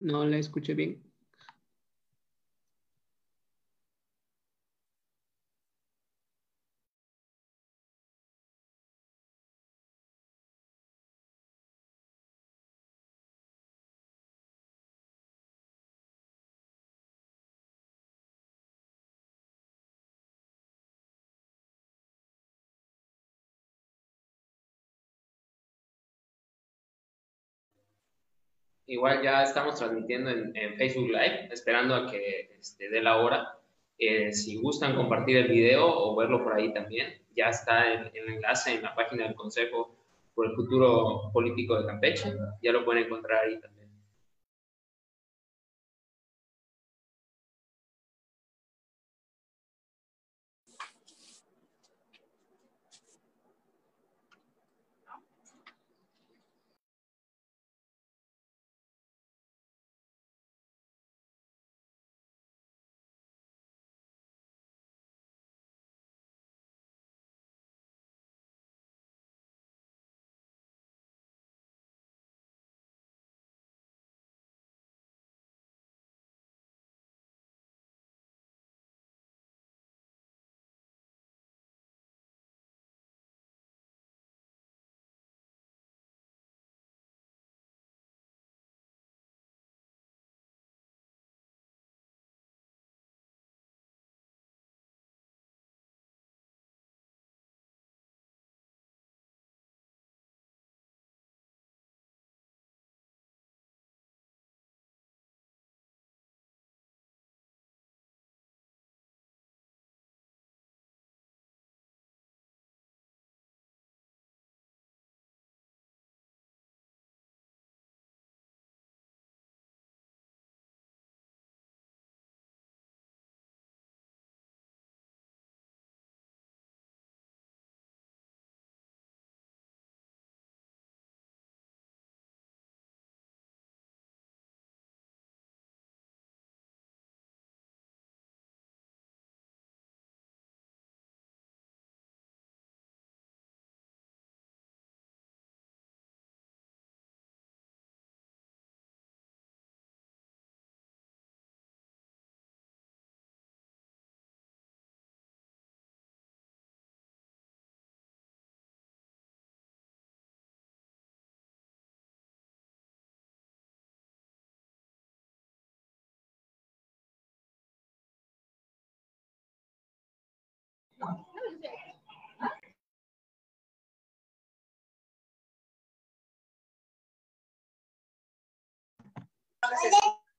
No la escuché bien. Igual ya estamos transmitiendo en, Facebook Live, esperando a que este, dé la hora. Eh, si gustan compartir el video o verlo por ahí también, ya está el, el enlace en la página del Consejo por el Futuro Político de Campeche. Ya lo pueden encontrar ahí también.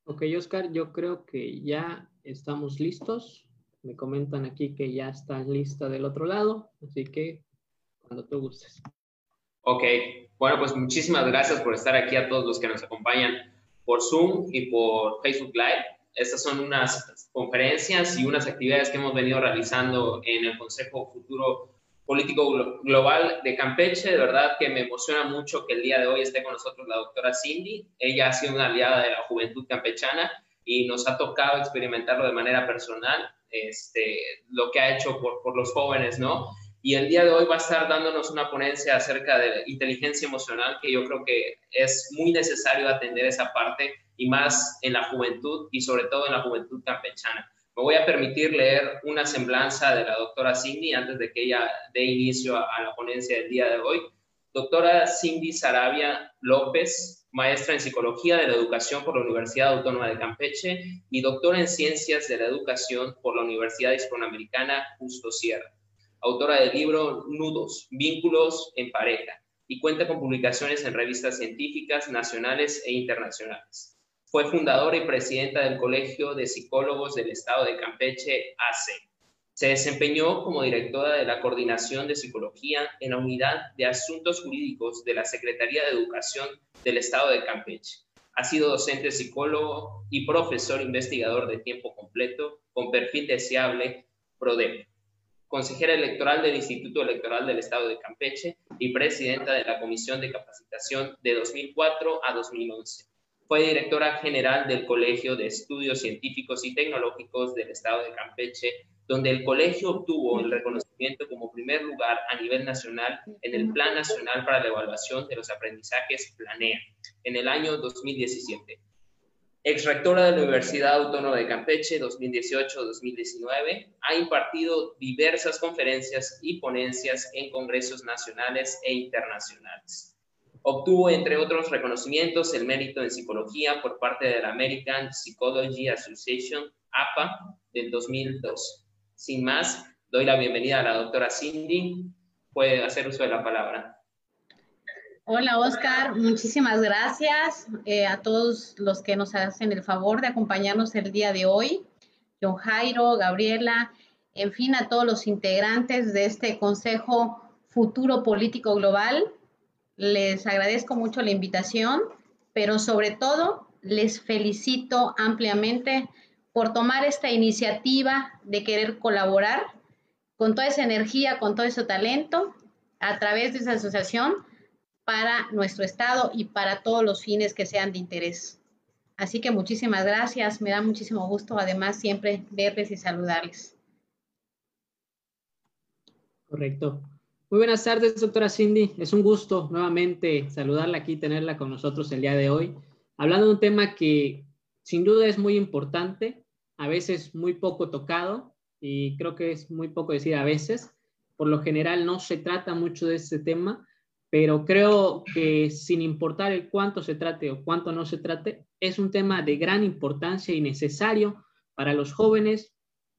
Ok, Oscar, yo creo que ya estamos listos. Me comentan aquí que ya está lista del otro lado, así que cuando tú gustes. Ok, bueno, pues muchísimas gracias por estar aquí a todos los que nos acompañan por Zoom y por Facebook Live. Estas son unas conferencias y unas actividades que hemos venido realizando en el Consejo Futuro Político Global de Campeche. De verdad que me emociona mucho que el día de hoy esté con nosotros la doctora Cindy. Ella ha sido una aliada de la juventud campechana y nos ha tocado experimentarlo de manera personal, este, lo que ha hecho por, por los jóvenes, ¿no? Y el día de hoy va a estar dándonos una ponencia acerca de inteligencia emocional, que yo creo que es muy necesario atender esa parte y más en la juventud y sobre todo en la juventud campechana. Me voy a permitir leer una semblanza de la doctora Cindy antes de que ella dé inicio a, la ponencia del día de hoy. Doctora Cindy Sarabia López, maestra en Psicología de la Educación por la Universidad Autónoma de Campeche y doctora en Ciencias de la Educación por la Universidad Hispanoamericana Justo Sierra. Autora del libro Nudos, Vínculos en Pareja y cuenta con publicaciones en revistas científicas nacionales e internacionales. Fue fundadora y presidenta del Colegio de Psicólogos del Estado de Campeche, ACE. Se desempeñó como directora de la Coordinación de Psicología en la Unidad de Asuntos Jurídicos de la Secretaría de Educación del Estado de Campeche. Ha sido docente psicólogo y profesor investigador de tiempo completo con perfil deseable PRODEP. Consejera electoral del Instituto Electoral del Estado de Campeche y presidenta de la Comisión de Capacitación de 2004 a 2011 fue directora general del Colegio de Estudios Científicos y Tecnológicos del Estado de Campeche, donde el colegio obtuvo el reconocimiento como primer lugar a nivel nacional en el Plan Nacional para la Evaluación de los Aprendizajes Planea en el año 2017. ex rectora de la Universidad Autónoma de Campeche 2018-2019, ha impartido diversas conferencias y ponencias en congresos nacionales e internacionales. Obtuvo, entre otros reconocimientos, el mérito en psicología por parte de la American Psychology Association, APA, del 2002. Sin más, doy la bienvenida a la doctora Cindy. Puede hacer uso de la palabra. Hola Oscar, muchísimas gracias eh, a todos los que nos hacen el favor de acompañarnos el día de hoy. John Jairo, Gabriela, en fin, a todos los integrantes de este Consejo Futuro Político Global. Les agradezco mucho la invitación, pero sobre todo les felicito ampliamente por tomar esta iniciativa de querer colaborar con toda esa energía, con todo ese talento a través de esa asociación para nuestro Estado y para todos los fines que sean de interés. Así que muchísimas gracias, me da muchísimo gusto además siempre verles y saludarles. Correcto. Muy buenas tardes, doctora Cindy. Es un gusto nuevamente saludarla aquí, tenerla con nosotros el día de hoy, hablando de un tema que sin duda es muy importante, a veces muy poco tocado, y creo que es muy poco decir a veces. Por lo general no se trata mucho de este tema, pero creo que sin importar el cuánto se trate o cuánto no se trate, es un tema de gran importancia y necesario para los jóvenes,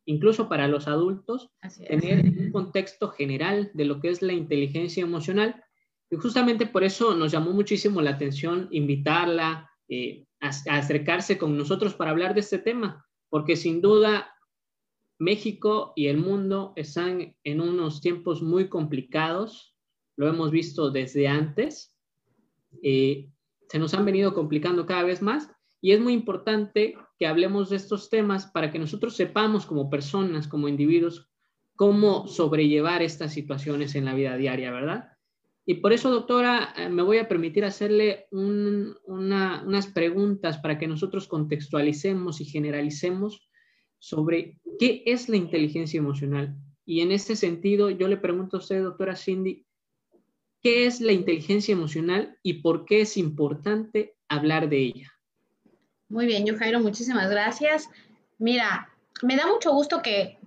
incluso para los adultos, tener contexto general de lo que es la inteligencia emocional. Y justamente por eso nos llamó muchísimo la atención invitarla eh, a acercarse con nosotros para hablar de este tema, porque sin duda México y el mundo están en unos tiempos muy complicados, lo hemos visto desde antes, eh, se nos han venido complicando cada vez más y es muy importante que hablemos de estos temas para que nosotros sepamos como personas, como individuos, cómo sobrellevar estas situaciones en la vida diaria, ¿verdad? Y por eso, doctora, eh, me voy a permitir hacerle unas preguntas para que nosotros contextualicemos y generalicemos sobre qué es la inteligencia emocional. Y en este sentido, yo le pregunto a usted, doctora Cindy, ¿Qué es la inteligencia emocional y por qué es importante hablar de ella? Muy bien, yo Jairo, muchísimas gracias. Mira, me da mucho gusto que,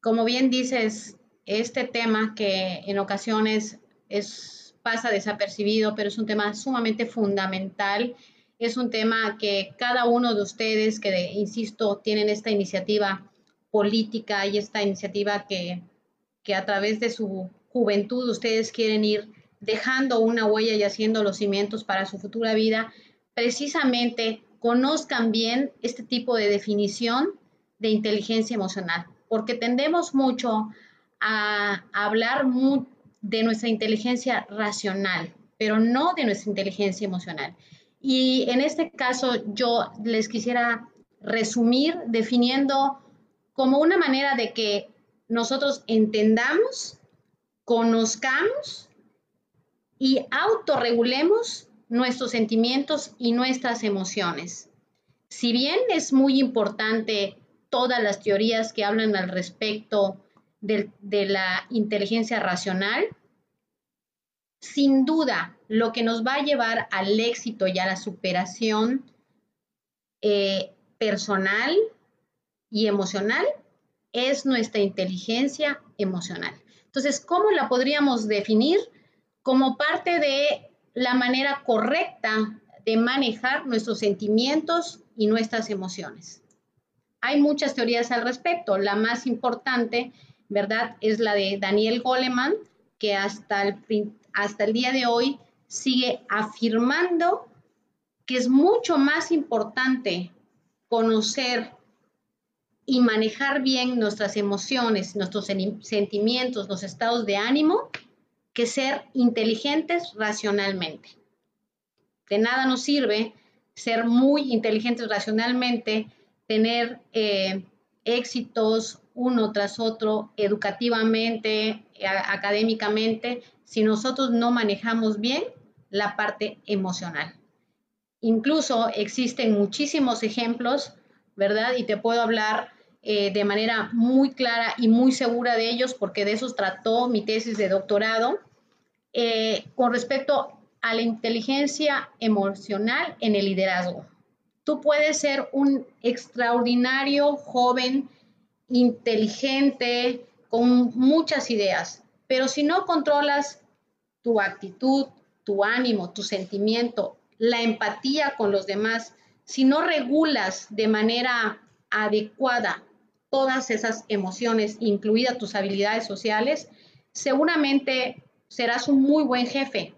como bien dices, este tema que en ocasiones es, pasa desapercibido, pero es un tema sumamente fundamental. Es un tema que cada uno de ustedes que, insisto, tienen esta iniciativa política y esta iniciativa que, que a través de su juventud ustedes quieren ir dejando una huella y haciendo los cimientos para su futura vida, precisamente conozcan bien este tipo de definición de inteligencia emocional, porque tendemos mucho a hablar de nuestra inteligencia racional, pero no de nuestra inteligencia emocional. Y en este caso yo les quisiera resumir definiendo como una manera de que nosotros entendamos conozcamos y autorregulemos nuestros sentimientos y nuestras emociones. Si bien es muy importante todas las teorías que hablan al respecto de, la inteligencia racional, sin duda lo que nos va a llevar al éxito y a la superación eh, personal y emocional es nuestra inteligencia emocional. Entonces, ¿cómo la podríamos definir? Como parte de la manera correcta de manejar nuestros sentimientos y nuestras emociones. Hay muchas teorías al respecto. La más importante, ¿verdad?, es la de Daniel Goleman, que hasta el, día de hoy sigue afirmando que es mucho más importante conocer y manejar bien nuestras emociones, nuestros sentimientos, los estados de ánimo, que ser inteligentes racionalmente. De nada nos sirve ser muy inteligentes racionalmente, tener eh, éxitos uno tras otro, educativamente, académicamente, si nosotros no manejamos bien la parte emocional. Incluso existen muchísimos ejemplos, ¿verdad? Y te puedo hablar eh, de manera muy clara y muy segura de ellos, porque de esos trató mi tesis de doctorado, eh, con respecto a la inteligencia emocional en el liderazgo. Tú puedes ser un extraordinario joven, inteligente, con muchas ideas, pero si no controlas tu actitud, tu ánimo, tu sentimiento, la empatía con los demás, si no regulas de manera adecuada todas esas emociones, incluidas tus habilidades sociales, seguramente serás un muy buen jefe,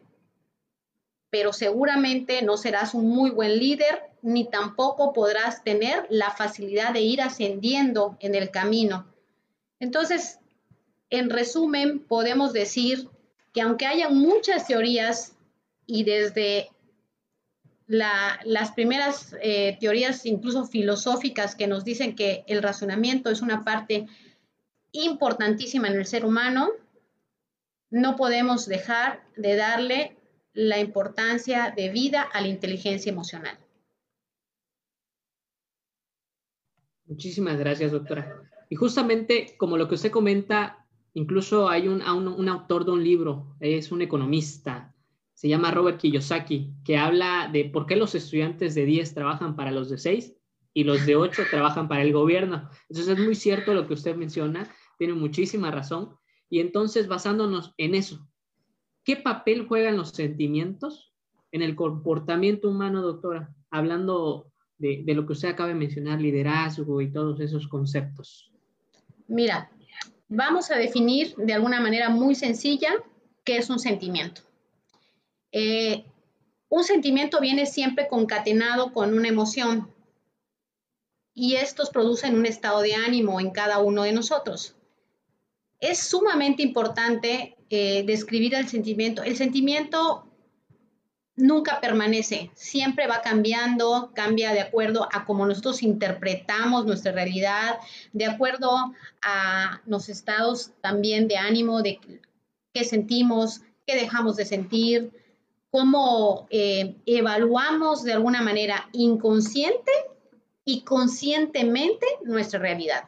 pero seguramente no serás un muy buen líder ni tampoco podrás tener la facilidad de ir ascendiendo en el camino. Entonces, en resumen, podemos decir que aunque haya muchas teorías y desde las primeras eh, teorías, incluso filosóficas, que nos dicen que el razonamiento es una parte importantísima en el ser humano, no podemos dejar de darle la importancia de vida a la inteligencia emocional. Muchísimas gracias, doctora. Y justamente como lo que usted comenta, incluso hay un, un, autor de un libro, es un economista, se llama Robert Kiyosaki, que habla de por qué los estudiantes de 10 trabajan para los de 6 y los de 8 trabajan para el gobierno. Entonces es muy cierto lo que usted menciona, tiene muchísima razón. Y entonces basándonos en eso, ¿qué papel juegan los sentimientos en el comportamiento humano, doctora? Hablando de, lo que usted acaba de mencionar, liderazgo y todos esos conceptos? Mira, vamos a definir de alguna manera muy sencilla qué es un sentimiento. Eh, un sentimiento viene siempre concatenado con una emoción y estos producen un estado de ánimo en cada uno de nosotros. Es sumamente importante eh, describir el sentimiento. El sentimiento nunca permanece, siempre va cambiando, cambia de acuerdo a cómo nosotros interpretamos nuestra realidad, de acuerdo a los estados también de ánimo, de qué sentimos, qué dejamos de sentir, cómo eh, evaluamos de alguna manera inconsciente y conscientemente nuestra realidad.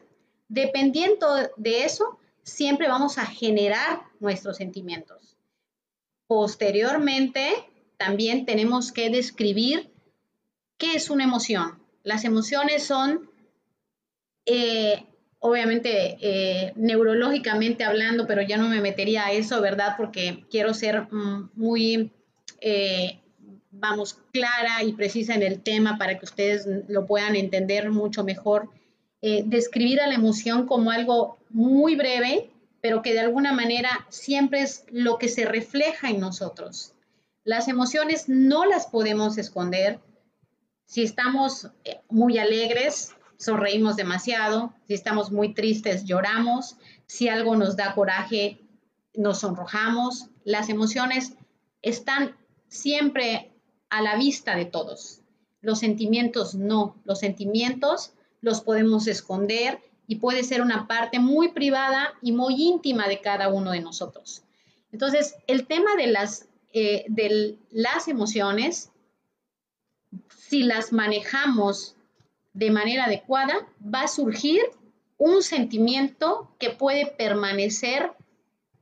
Dependiendo de eso, siempre vamos a generar nuestros sentimientos. Posteriormente, también tenemos que describir qué es una emoción. Las emociones son, eh, obviamente, eh, neurológicamente hablando, pero ya no me metería a eso, ¿verdad? Porque quiero ser mm, muy, eh, vamos, clara y precisa en el tema para que ustedes lo puedan entender mucho mejor. describir a la emoción como algo muy breve, pero que de alguna manera siempre es lo que se refleja en nosotros. Las emociones no las podemos esconder. Si estamos eh, muy alegres, sonreímos demasiado. Si estamos muy tristes, lloramos. Si algo nos da coraje, nos sonrojamos. Las emociones están siempre a la vista de todos. Los sentimientos no. Los sentimientos los podemos esconder y puede ser una parte muy privada y muy íntima de cada uno de nosotros. Entonces, el tema de las eh, de las emociones, si las manejamos de manera adecuada, va a surgir un sentimiento que puede permanecer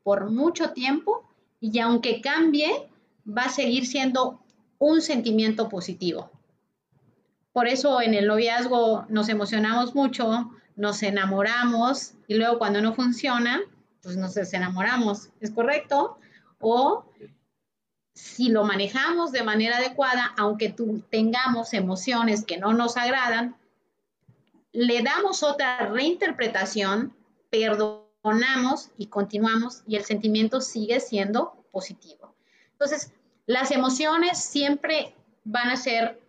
por mucho tiempo y aunque cambie, va a seguir siendo un sentimiento positivo. Por eso en el noviazgo nos emocionamos mucho, nos enamoramos y luego cuando no funciona, pues nos desenamoramos, ¿es correcto? O si lo manejamos de manera adecuada, aunque tengamos emociones que no nos agradan, le damos otra reinterpretación, perdonamos y continuamos y el sentimiento sigue siendo positivo. Entonces, las emociones siempre van a ser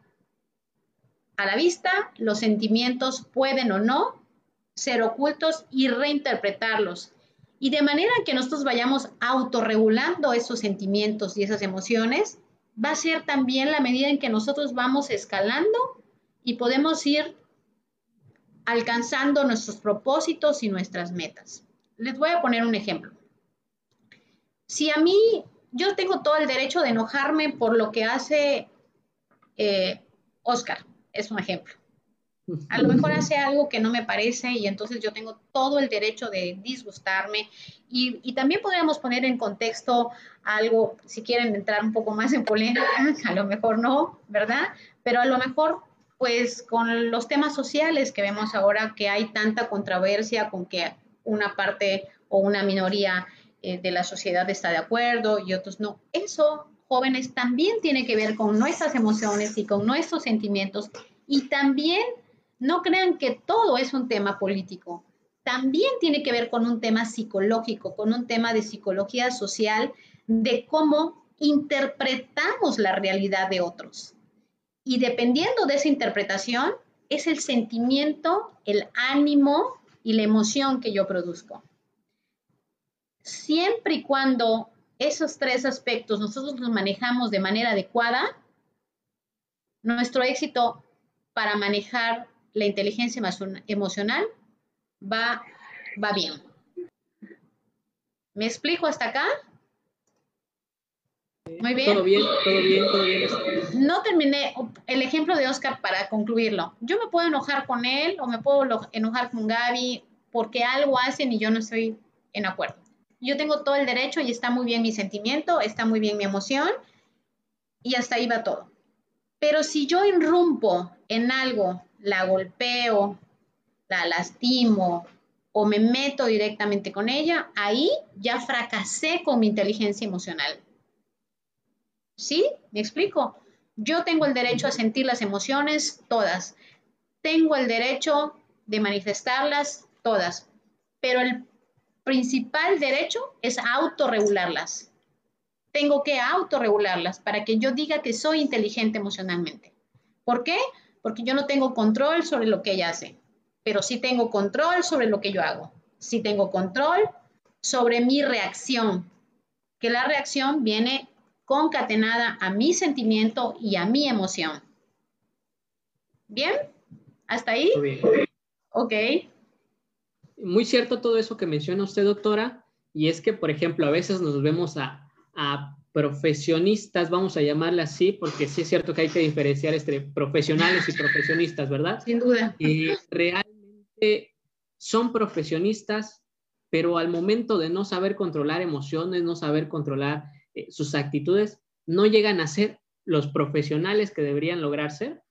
a la vista, los sentimientos pueden o no ser ocultos y reinterpretarlos y de manera que nosotros vayamos autorregulando esos sentimientos y esas emociones, va a ser también la medida en que nosotros vamos escalando y podemos ir alcanzando nuestros propósitos y nuestras metas. Les voy a poner un ejemplo. Si a mí, yo tengo todo el derecho de enojarme por lo que hace eh, Oscar, es un ejemplo. A lo mejor hace algo que no me parece y entonces yo tengo todo el derecho de disgustarme. Y, también podríamos poner en contexto algo, si quieren entrar un poco más en polémica, a lo mejor no, ¿verdad? Pero a lo mejor pues con los temas sociales que vemos ahora que hay tanta controversia con que una parte o una minoría eh, de la sociedad está de acuerdo y otros no. Eso, jóvenes, también tiene que ver con nuestras emociones y con nuestros sentimientos y también no crean que todo es un tema político. También tiene que ver con un tema psicológico, con un tema de psicología social, de cómo interpretamos la realidad de otros. Y dependiendo de esa interpretación, es el sentimiento, el ánimo y la emoción que yo produzco. Siempre y cuando esos tres aspectos nosotros los manejamos de manera adecuada, nuestro éxito para manejar la inteligencia emocional va, va bien. ¿Me explico hasta acá? Muy bien. Todo bien, todo bien, todo bien. No terminé el ejemplo de Oscar para concluirlo. Yo me puedo enojar con él o me puedo enojar con Gaby porque algo hacen y yo no estoy en acuerdo. Yo tengo todo el derecho y está muy bien mi sentimiento, está muy bien mi emoción y hasta ahí va todo. Pero si yo irrumpo en algo, la golpeo, la lastimo o me meto directamente con ella, ahí ya fracasé con mi inteligencia emocional ¿Sí? ¿Me explico? Yo tengo el derecho a sentir las emociones todas. Tengo el derecho de manifestarlas todas. Pero el principal derecho es autorregularlas. Tengo que autorregularlas para que yo diga que soy inteligente emocionalmente. ¿Por qué? Porque yo no tengo control sobre lo que ella hace, pero sí tengo control sobre lo que yo hago. Sí tengo control sobre mi reacción, que la reacción viene concatenada a mi sentimiento y a mi emoción. ¿Bien? ¿Hasta ahí? Muy bien. Ok. Muy cierto todo eso que menciona usted, doctora, y es que, por ejemplo, a veces nos vemos a, profesionistas, vamos a llamarle así, porque sí es cierto que hay que diferenciar entre profesionales y profesionistas, ¿verdad? Sin duda. Y realmente son profesionistas, pero al momento de no saber controlar emociones, no saber controlar eh, sus actitudes no llegan a ser los profesionales que deberían lograr ser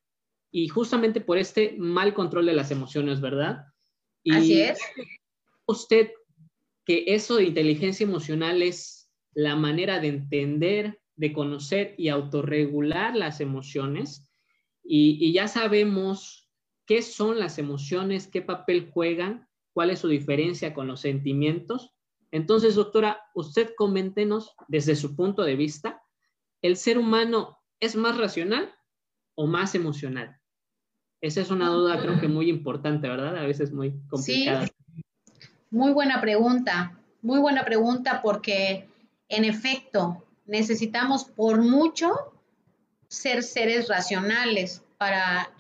y justamente por este mal control de las emociones, ¿verdad? Y Así es. Usted que eso de inteligencia emocional es la manera de entender, de conocer y autorregular las emociones y, y ya sabemos qué son las emociones, qué papel juegan, cuál es su diferencia con los sentimientos entonces, doctora, usted coméntenos desde su punto de vista, ¿el ser humano es más racional o más emocional? Esa es una duda creo que muy importante, ¿verdad? A veces muy complicada. Sí, muy buena pregunta, muy buena pregunta porque en efecto necesitamos por mucho ser seres racionales para,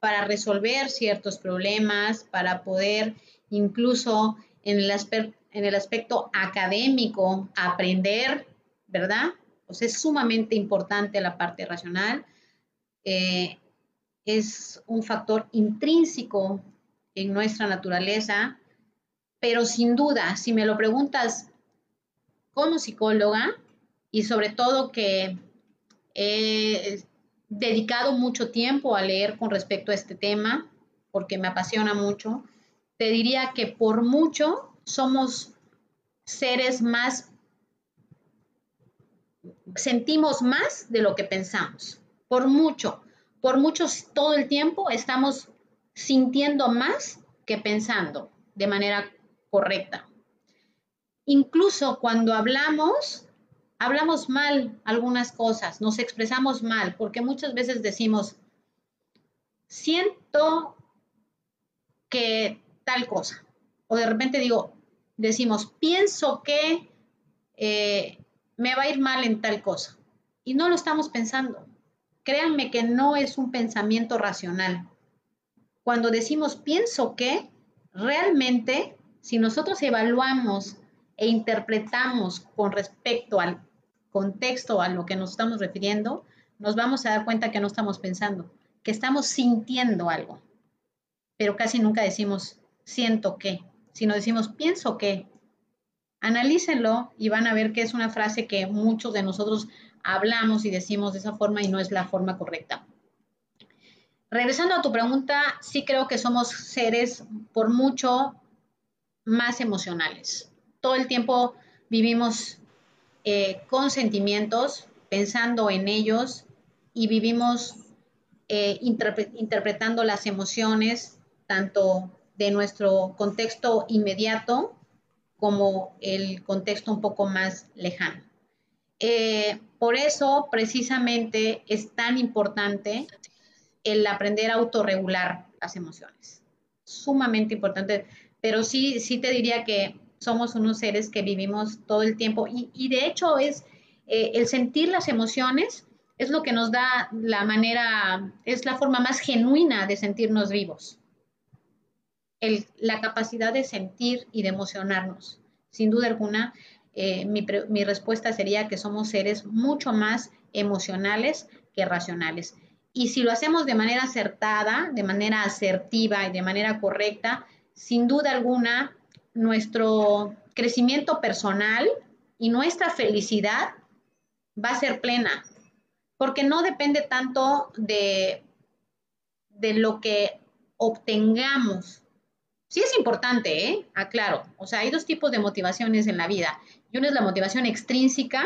para resolver ciertos problemas, para poder incluso en el, en el aspecto académico, aprender, ¿verdad? Pues es sumamente importante la parte racional. Eh, es un factor intrínseco en nuestra naturaleza, pero sin duda, si me lo preguntas como psicóloga, y sobre todo que he dedicado mucho tiempo a leer con respecto a este tema, porque me apasiona mucho, te diría que por mucho somos seres más, sentimos más de lo que pensamos, por mucho, por mucho todo el tiempo estamos sintiendo más que pensando de manera correcta. Incluso cuando hablamos, hablamos mal algunas cosas, nos expresamos mal, porque muchas veces decimos, siento que tal cosa, o de repente digo, decimos, pienso que eh, me va a ir mal en tal cosa. Y no lo estamos pensando. Créanme que no es un pensamiento racional. Cuando decimos pienso que, realmente, si nosotros evaluamos e interpretamos con respecto al contexto a lo que nos estamos refiriendo, nos vamos a dar cuenta que no estamos pensando, que estamos sintiendo algo. Pero casi nunca decimos siento que sino decimos pienso que. Analícenlo y van a ver que es una frase que muchos de nosotros hablamos y decimos de esa forma y no es la forma correcta. regresando a tu pregunta, sí creo que somos seres por mucho más emocionales. Todo el tiempo vivimos eh, con sentimientos, pensando en ellos y vivimos eh, interpretando las emociones tanto de nuestro contexto inmediato como el contexto un poco más lejano. Eh, por eso, precisamente, es tan importante el aprender a autorregular las emociones. Sumamente importante, pero sí, sí te diría que somos unos seres que vivimos todo el tiempo y, de hecho es eh, el sentir las emociones es lo que nos da la manera, es la forma más genuina de sentirnos vivos. la capacidad de sentir y de emocionarnos. Sin duda alguna, eh, mi, mi respuesta sería que somos seres mucho más emocionales que racionales. Y si lo hacemos de manera acertada, de manera asertiva y de manera correcta, sin duda alguna, nuestro crecimiento personal y nuestra felicidad va a ser plena, porque no depende tanto de, de lo que obtengamos. Sí es importante, ¿eh? Aclaro. O sea, hay dos tipos de motivaciones en la vida. Y una es la motivación extrínseca,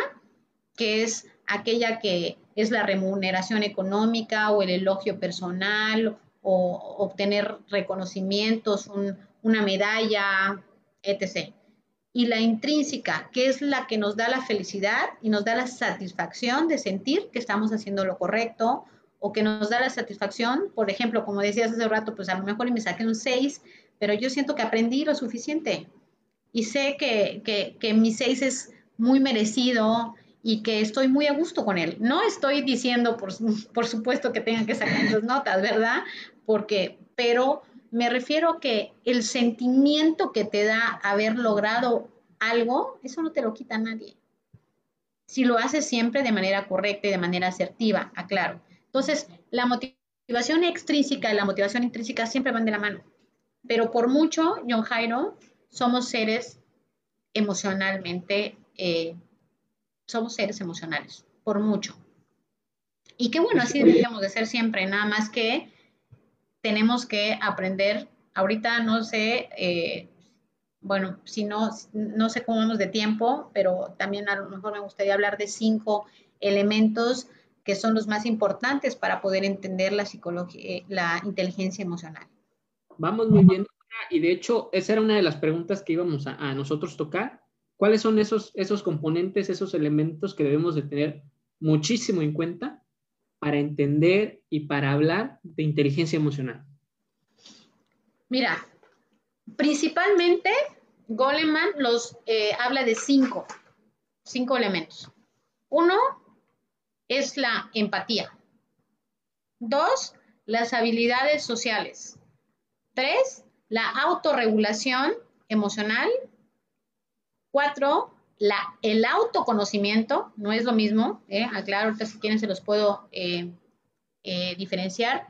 que es aquella que es la remuneración económica o el elogio personal o obtener reconocimientos, una medalla, etc. Y la intrínseca, que es la que nos da la felicidad y nos da la satisfacción de sentir que estamos haciendo lo correcto o que nos da la satisfacción, por ejemplo, como decías hace rato, pues a lo mejor me saqué un 6, pero yo siento que aprendí lo suficiente y sé que, que, que mi 6 es muy merecido y que estoy muy a gusto con él. No estoy diciendo, por, por supuesto, que tengan que sacar esas notas, ¿verdad? Porque, pero me refiero a que el sentimiento que te da haber logrado algo, eso no te lo quita nadie. Si lo haces siempre de manera correcta y de manera asertiva, aclaro. Entonces, la motivación extrínseca y la motivación intrínseca siempre van de la mano. Pero por mucho, John Jairo, somos seres emocionalmente eh, somos seres emocionales, por mucho. Y qué bueno, así deberíamos de ser siempre, nada más que tenemos que aprender, ahorita no sé, eh, bueno, si no, no sé cómo vamos de tiempo, pero también a lo mejor me gustaría hablar de cinco elementos que son los más importantes para poder entender la psicología, eh, la inteligencia emocional. Vamos muy bien. Y de hecho, esa era una de las preguntas que íbamos a, a nosotros tocar. ¿Cuáles son esos, esos componentes, esos elementos que debemos de tener muchísimo en cuenta para entender y para hablar de inteligencia emocional? Mira, principalmente Goleman los eh, habla de cinco, cinco elementos. Uno es la empatía. Dos, las habilidades sociales. Tres, la autorregulación emocional. Cuatro, el autoconocimiento, no es lo mismo, ¿eh? aclaro, ahorita si quieren se los puedo eh, eh, diferenciar.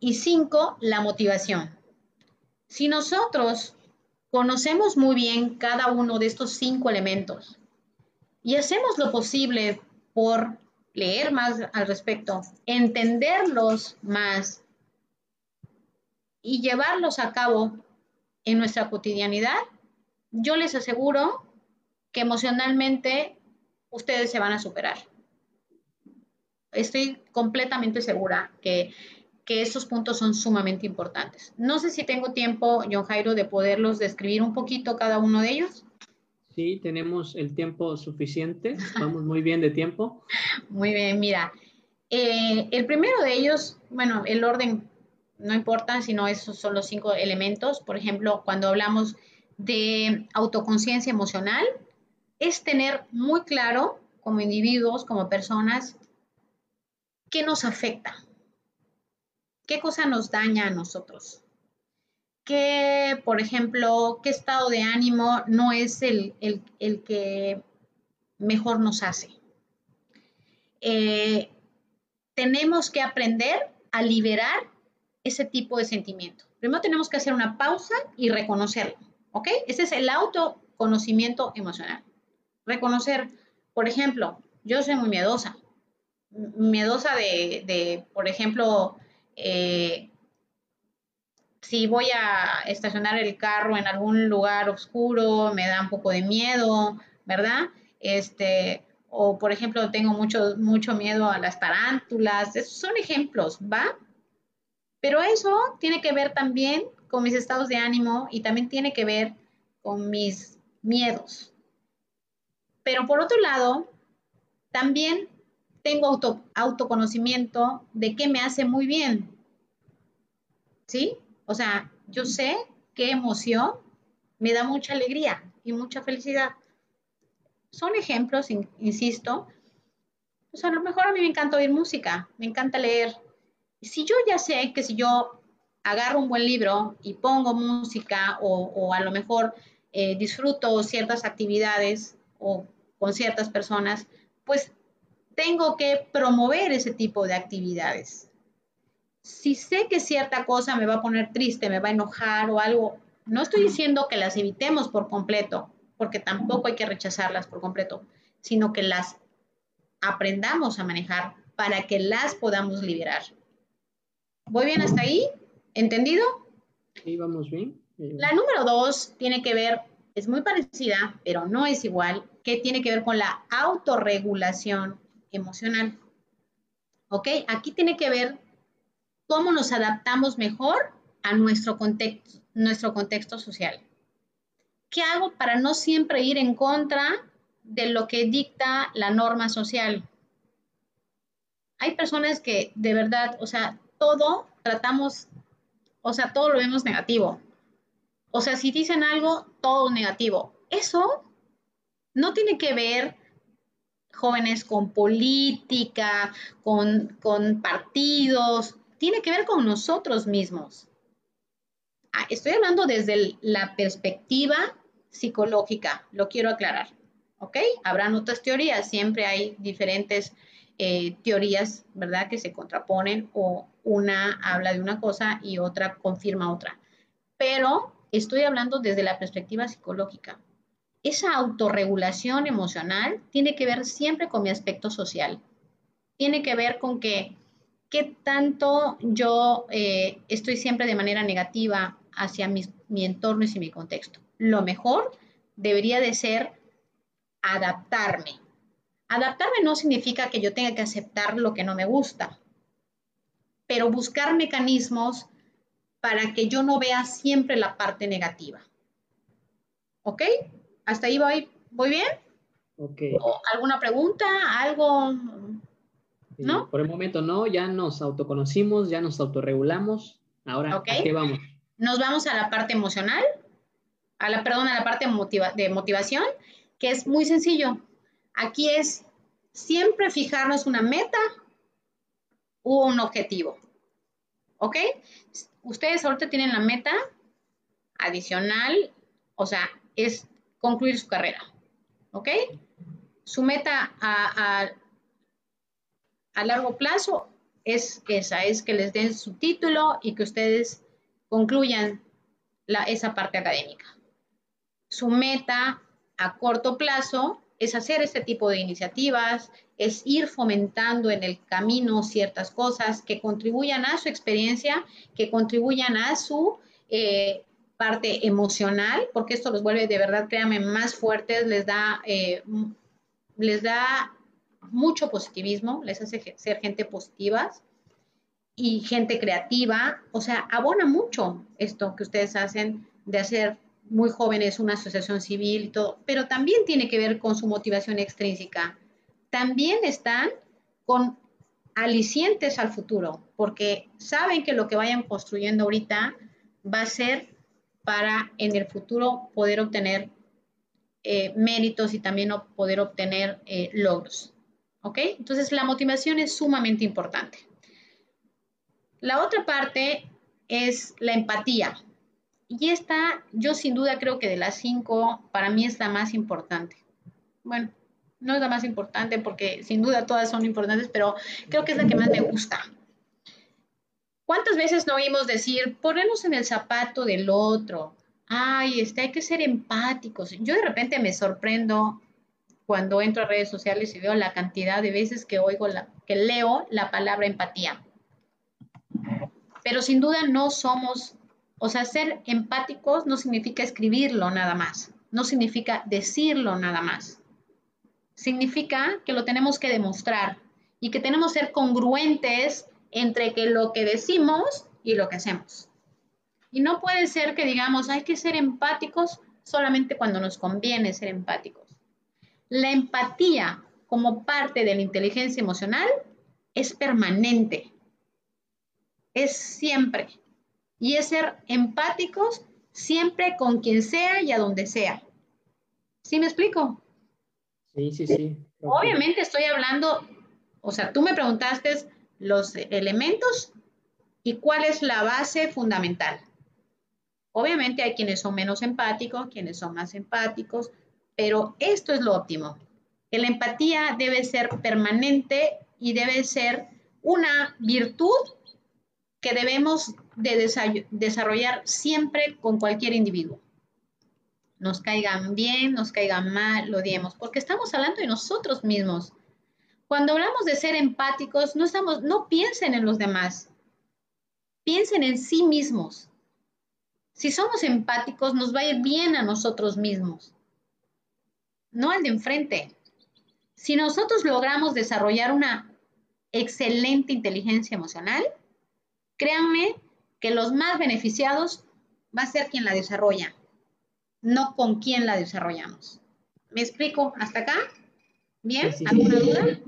Y cinco, la motivación. Si nosotros conocemos muy bien cada uno de estos cinco elementos y hacemos lo posible por leer más al respecto, entenderlos más y llevarlos a cabo en nuestra cotidianidad, yo les aseguro que emocionalmente ustedes se van a superar. Estoy completamente segura que, que estos puntos son sumamente importantes. No sé si tengo tiempo, John Jairo, de poderlos describir un poquito cada uno de ellos. Sí, tenemos el tiempo suficiente. Vamos muy bien de tiempo. muy bien, mira. Eh, el primero de ellos, bueno, el orden no importa, sino esos son los cinco elementos. Por ejemplo, cuando hablamos de autoconciencia emocional es tener muy claro como individuos, como personas, qué nos afecta, qué cosa nos daña a nosotros, qué, por ejemplo, qué estado de ánimo no es el, que mejor nos hace. Eh, tenemos que aprender a liberar ese tipo de sentimiento. Primero tenemos que hacer una pausa y reconocerlo. ¿Ok? Ese es el autoconocimiento emocional. Reconocer, por ejemplo, yo soy muy miedosa. Miedosa de, por ejemplo, eh, si voy a estacionar el carro en algún lugar oscuro, me da un poco de miedo, ¿verdad? Este, o por ejemplo, tengo mucho, mucho miedo a las tarántulas. Esos son ejemplos, ¿va? Pero eso tiene que ver también con mis estados de ánimo y también tiene que ver con mis miedos. Pero por otro lado, también tengo auto, autoconocimiento de qué me hace muy bien. ¿Sí? O sea, yo sé qué emoción me da mucha alegría y mucha felicidad. Son ejemplos, insisto. Pues a lo mejor a mí me encanta oír música, me encanta leer. Si yo ya sé que si yo agarro un buen libro y pongo música o, a lo mejor eh, disfruto ciertas actividades o con ciertas personas, pues tengo que promover ese tipo de actividades. Si sé que cierta cosa me va a poner triste, me va a enojar o algo, no estoy diciendo que las evitemos por completo, porque tampoco hay que rechazarlas por completo, sino que las aprendamos a manejar para que las podamos liberar. ¿Voy bien hasta ahí? ¿Entendido? Sí, vamos bien. La número dos tiene que ver, es muy parecida, pero no es igual, que tiene que ver con la autorregulación emocional. ¿Ok? Aquí tiene que ver cómo nos adaptamos mejor a nuestro contexto, nuestro contexto social. ¿Qué hago para no siempre ir en contra de lo que dicta la norma social? Hay personas que de verdad, o sea, todo tratamos, o sea, todo lo vemos negativo. O sea, si dicen algo, todo negativo. Eso no tiene que ver jóvenes con política, con, con partidos, tiene que ver con nosotros mismos. Ah, estoy hablando desde la perspectiva psicológica, lo quiero aclarar, ¿ok? Habrán otras teorías, siempre hay diferentes eh, teorías, ¿verdad? Que se contraponen o una habla de una cosa y otra confirma otra. Pero estoy hablando desde la perspectiva psicológica esa autorregulación emocional tiene que ver siempre con mi aspecto social. Tiene que ver con que qué tanto yo eh, estoy siempre de manera negativa hacia mi, mi entorno y mi contexto. Lo mejor debería de ser adaptarme. Adaptarme no significa que yo tenga que aceptar lo que no me gusta, pero buscar mecanismos para que yo no vea siempre la parte negativa. ¿Ok? ¿Hasta ahí voy, voy bien? Ok. ¿Alguna pregunta? ¿Algo? ¿No? Por el momento no, ya nos autoconocimos, ya nos autorregulamos. Ahora, ¿a qué vamos? Nos vamos a la parte emocional, a la, perdón, a la parte de motivación, que es muy sencillo. Aquí es siempre fijarnos una meta u un objetivo. ¿Ok? Ustedes ahorita tienen la meta adicional, o sea, es concluir su carrera. ¿Ok? Su meta a, largo plazo es esa, es que les den su título y que ustedes concluyan esa parte académica. Su meta a corto plazo es hacer este tipo de iniciativas, es ir fomentando en el camino ciertas cosas que contribuyan a su experiencia, que contribuyan a su eh, parte emocional, porque esto los vuelve de verdad, créanme, más fuertes, les da, eh, les da mucho positivismo, les hace ser gente positiva y gente creativa, o sea, abona mucho esto que ustedes hacen de hacer muy jóvenes una asociación civil y todo, pero también tiene que ver con su motivación extrínseca. También están con alicientes al futuro, porque saben que lo que vayan construyendo ahorita va a ser para en el futuro poder obtener eh, méritos y también poder obtener eh, logros. ¿Ok? Entonces la motivación es sumamente importante. La otra parte es la empatía. Y esta, yo sin duda creo que de las cinco, para mí es la más importante. Bueno, no es la más importante porque sin duda todas son importantes, pero creo que es la que más me gusta. ¿Cuántas veces no oímos decir, ponernos en el zapato del otro? Ay, este, hay que ser empáticos. Yo de repente me sorprendo cuando entro a redes sociales y veo la cantidad de veces que oigo, la, que leo la palabra empatía. pero sin duda no somos, o sea, ser empáticos no significa escribirlo nada más, no significa decirlo nada más. Significa que lo tenemos que demostrar y que tenemos que ser congruentes entre que lo que decimos y lo que hacemos. Y no puede ser que digamos, hay que ser empáticos solamente cuando nos conviene ser empáticos. La empatía como parte de la inteligencia emocional es permanente, es siempre. Y es ser empáticos siempre con quien sea y a donde sea. ¿Sí me explico? Sí, sí, sí. Obviamente estoy hablando, o sea, tú me preguntaste los elementos y cuál es la base fundamental. Obviamente hay quienes son menos empáticos, quienes son más empáticos, pero esto es lo óptimo. la empatía debe ser permanente y debe ser una virtud que debemos de desarrollar siempre con cualquier individuo. Nos caigan bien, nos caigan mal, lo odiemos, porque estamos hablando de nosotros mismos. Cuando hablamos de ser empáticos, no, estamos, no piensen en los demás, piensen en sí mismos. Si somos empáticos, nos va a ir bien a nosotros mismos, no al de enfrente. Si nosotros logramos desarrollar una excelente inteligencia emocional, créanme que los más beneficiados va a ser quien la desarrolla, no con quién la desarrollamos. ¿Me explico hasta acá? ¿Bien? ¿Alguna duda?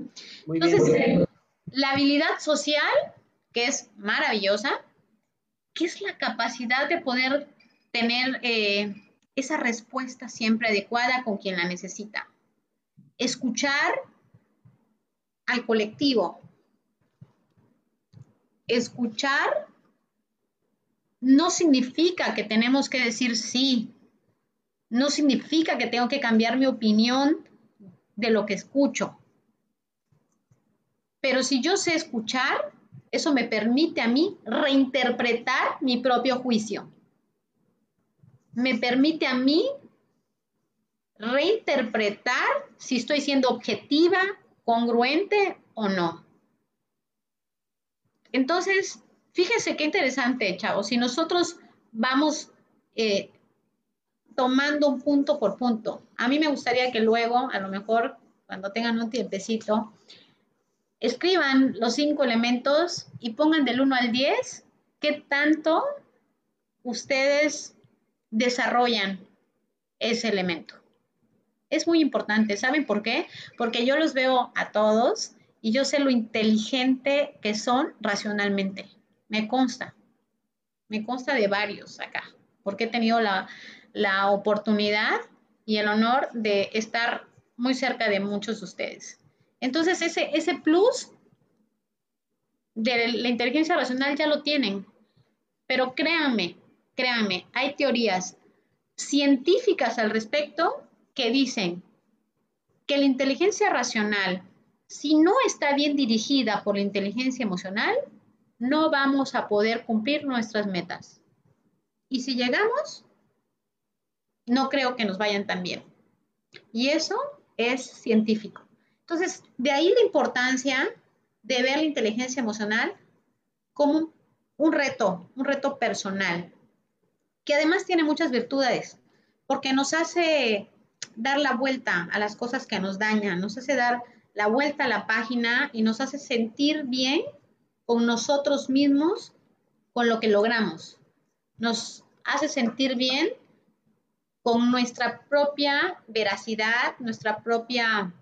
Entonces, la habilidad social, que es maravillosa, que es la capacidad de poder tener eh, esa respuesta siempre adecuada con quien la necesita. Escuchar al colectivo. Escuchar no significa que tenemos que decir sí. No significa que tengo que cambiar mi opinión de lo que escucho. Pero si yo sé escuchar, eso me permite a mí reinterpretar mi propio juicio. Me permite a mí reinterpretar si estoy siendo objetiva, congruente o no. Entonces, fíjense qué interesante, chavos. Si nosotros vamos eh, tomando un punto por punto, a mí me gustaría que luego, a lo mejor, cuando tengan un tiempecito, escriban los cinco elementos y pongan del 1 al 10 qué tanto ustedes desarrollan ese elemento. Es muy importante, ¿saben por qué? Porque yo los veo a todos y yo sé lo inteligente que son racionalmente. Me consta, me consta de varios acá, porque he tenido la, la oportunidad y el honor de estar muy cerca de muchos de ustedes. Entonces, ese, ese plus de la inteligencia racional ya lo tienen. Pero créanme, créanme, hay teorías científicas al respecto que dicen que la inteligencia racional, si no está bien dirigida por la inteligencia emocional, no vamos a poder cumplir nuestras metas. Y si llegamos, no creo que nos vayan tan bien. Y eso es científico. Entonces, de ahí la importancia de ver la inteligencia emocional como un reto, un reto personal, que además tiene muchas virtudes, porque nos hace dar la vuelta a las cosas que nos dañan, nos hace dar la vuelta a la página y nos hace sentir bien con nosotros mismos, con lo que logramos. Nos hace sentir bien con nuestra propia veracidad, nuestra propia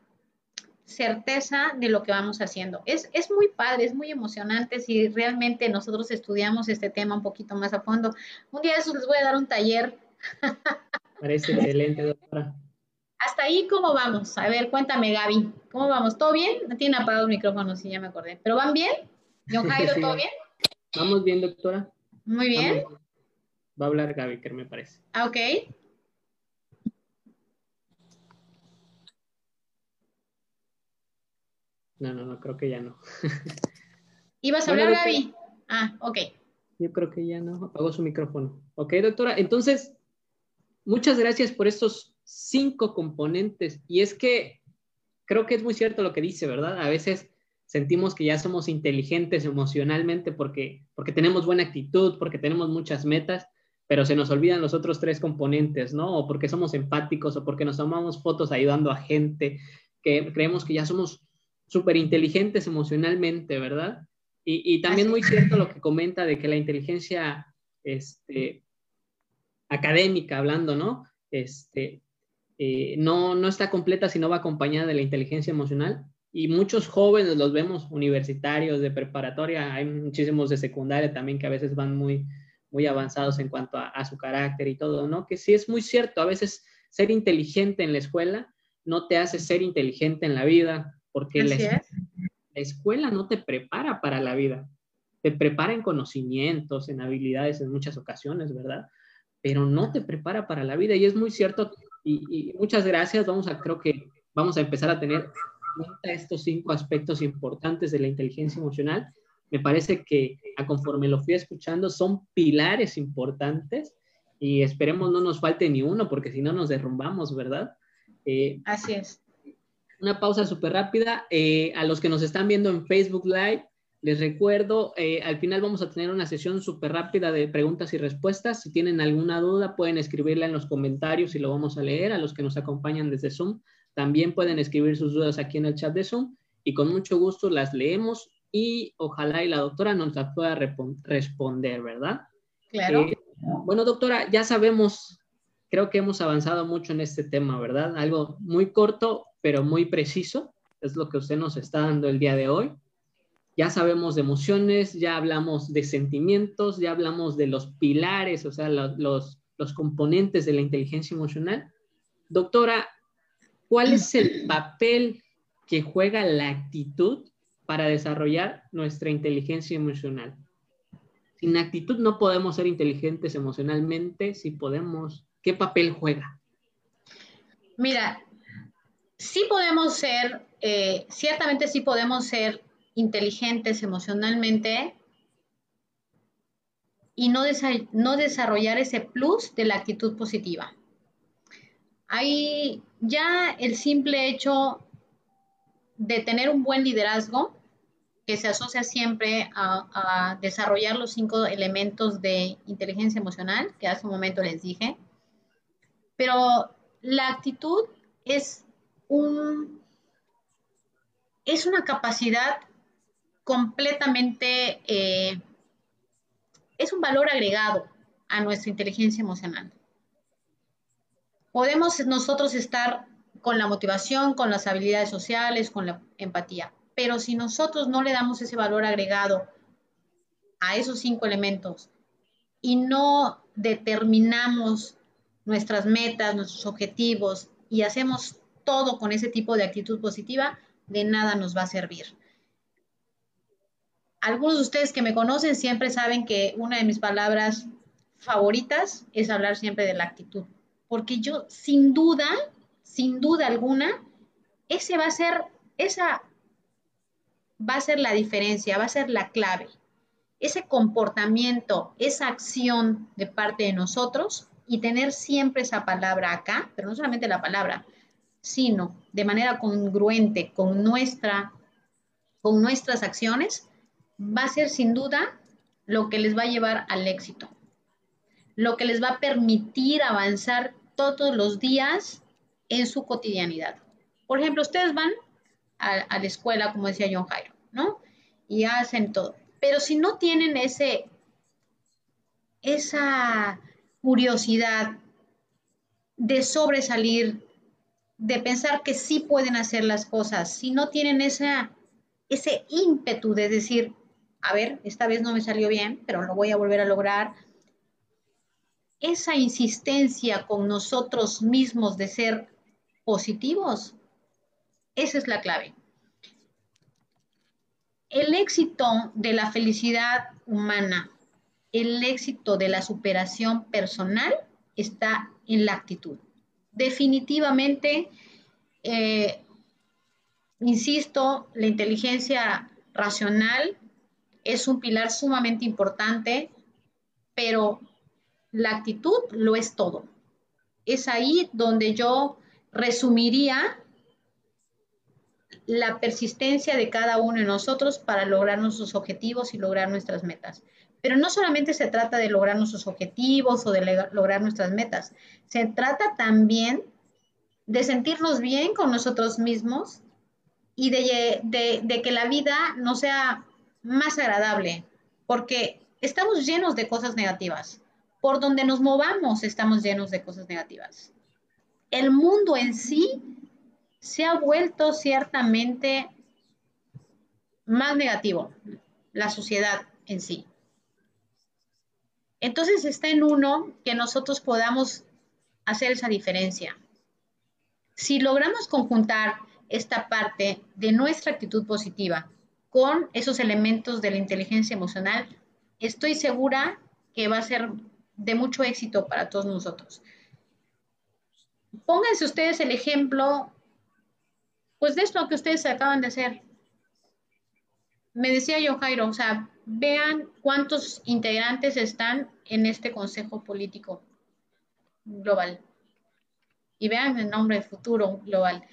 certeza de lo que vamos haciendo. Es, es muy padre, es muy emocionante si realmente nosotros estudiamos este tema un poquito más a fondo. Un día de esos les voy a dar un taller. Parece excelente, doctora. Hasta ahí, ¿cómo vamos? A ver, cuéntame, Gaby. ¿Cómo vamos? ¿Todo bien? No tienen apagados los micrófonos, sí, ya me acordé. ¿Pero van bien? John Jairo, ¿todo bien? Vamos bien, doctora. Muy bien. Va a hablar Gaby, que me parece. Ah, ok. No, no, no, creo que ya no. ¿Ibas a hablar, Gaby? Ah, ok. Yo creo que ya no, apagó su micrófono. Ok, doctora, entonces, muchas gracias por estos cinco componentes. Y es que creo que es muy cierto lo que dice, ¿verdad? A veces sentimos que ya somos inteligentes emocionalmente porque, porque tenemos buena actitud, porque tenemos muchas metas, pero se nos olvidan los otros tres componentes, ¿no? O porque somos empáticos o porque nos tomamos fotos ayudando a gente, que creemos que ya somos súper inteligentes emocionalmente, ¿verdad? Y, también muy cierto lo que comenta de que la inteligencia este, académica, hablando, ¿no? Este, eh, no, no está completa si no va acompañada de la inteligencia emocional. Y muchos jóvenes los vemos universitarios, de preparatoria, hay muchísimos de secundaria también que a veces van muy, muy avanzados en cuanto a, su carácter y todo, ¿no? Que sí es muy cierto, a veces ser inteligente en la escuela no te hace ser inteligente en la vida, porque la, la escuela no te prepara para la vida, te prepara en conocimientos, en habilidades en muchas ocasiones, ¿verdad? Pero no te prepara para la vida y es muy cierto y, muchas gracias, vamos a, creo que vamos a empezar a tener cuenta estos cinco aspectos importantes de la inteligencia emocional. Me parece que a conforme lo fui escuchando son pilares importantes y esperemos no nos falte ni uno porque si no nos derrumbamos, ¿verdad? Eh, Así es una pausa súper rápida. Eh, a los que nos están viendo en Facebook Live, les recuerdo, eh, al final vamos a tener una sesión súper rápida de preguntas y respuestas. Si tienen alguna duda, pueden escribirla en los comentarios y lo vamos a leer. A los que nos acompañan desde Zoom, también pueden escribir sus dudas aquí en el chat de Zoom y con mucho gusto las leemos y ojalá y la doctora nos la pueda responder, ¿verdad? Claro. Eh, bueno, doctora, ya sabemos, creo que hemos avanzado mucho en este tema, ¿verdad? Algo muy corto, pero muy preciso. Es lo que usted nos está dando el día de hoy. Ya sabemos de emociones, ya hablamos de sentimientos, ya hablamos de los pilares, o sea, los, los, componentes de la inteligencia emocional. Doctora, ¿cuál es el papel que juega la actitud para desarrollar nuestra inteligencia emocional? Sin actitud no podemos ser inteligentes emocionalmente, si podemos, ¿qué papel juega? Mira, sí podemos ser, eh, ciertamente sí podemos ser inteligentes emocionalmente y no, no desarrollar ese plus de la actitud positiva. Hay ya el simple hecho de tener un buen liderazgo que se asocia siempre a, a, desarrollar los cinco elementos de inteligencia emocional que hace un momento les dije. Pero la actitud es es una capacidad completamente, eh, es un valor agregado a nuestra inteligencia emocional. Podemos nosotros estar con la motivación, con las habilidades sociales, con la empatía, pero si nosotros no le damos ese valor agregado a esos cinco elementos y no determinamos nuestras metas, nuestros objetivos y hacemos todo con ese tipo de actitud positiva, de nada nos va a servir. Algunos de ustedes que me conocen siempre saben que una de mis palabras favoritas es hablar siempre de la actitud, porque yo sin duda, sin duda alguna, ese va a ser, esa va a ser la diferencia, va a ser la clave. Ese comportamiento, esa acción de parte de nosotros y tener siempre esa palabra acá, pero no solamente la palabra, sino de manera congruente con, nuestra, con nuestras acciones, va a ser sin duda lo que les va a llevar al éxito, lo que les va a permitir avanzar todos los días en su cotidianidad. Por ejemplo, ustedes van a, la escuela, como decía John Jairo, ¿no? Y hacen todo. Pero si no tienen ese, esa curiosidad de sobresalir, de pensar que sí pueden hacer las cosas, si no tienen ese ímpetu de decir, a ver, esta vez no me salió bien, pero lo voy a volver a lograr. Esa insistencia con nosotros mismos de ser positivos, esa es la clave. El éxito de la felicidad humana, el éxito de la superación personal está en la actitud definitivamente, eh, insisto, la inteligencia racional es un pilar sumamente importante, pero la actitud lo es todo. Es ahí donde yo resumiría la persistencia de cada uno de nosotros para lograr nuestros objetivos y lograr nuestras metas. Pero no solamente se trata de lograr nuestros objetivos o de lograr nuestras metas, se trata también de sentirnos bien con nosotros mismos y de, de, que la vida no sea más agradable, porque estamos llenos de cosas negativas. Por donde nos movamos estamos llenos de cosas negativas. El mundo en sí se ha vuelto ciertamente más negativo, la sociedad en sí. Entonces está en uno que nosotros podamos hacer esa diferencia. Si logramos conjuntar esta parte de nuestra actitud positiva con esos elementos de la inteligencia emocional, estoy segura que va a ser de mucho éxito para todos nosotros. Pónganse ustedes el ejemplo, pues de esto que ustedes acaban de hacer. Me decía yo, Jairo, o sea, vean cuántos integrantes están en este Consejo Político Global. Y vean el nombre futuro global.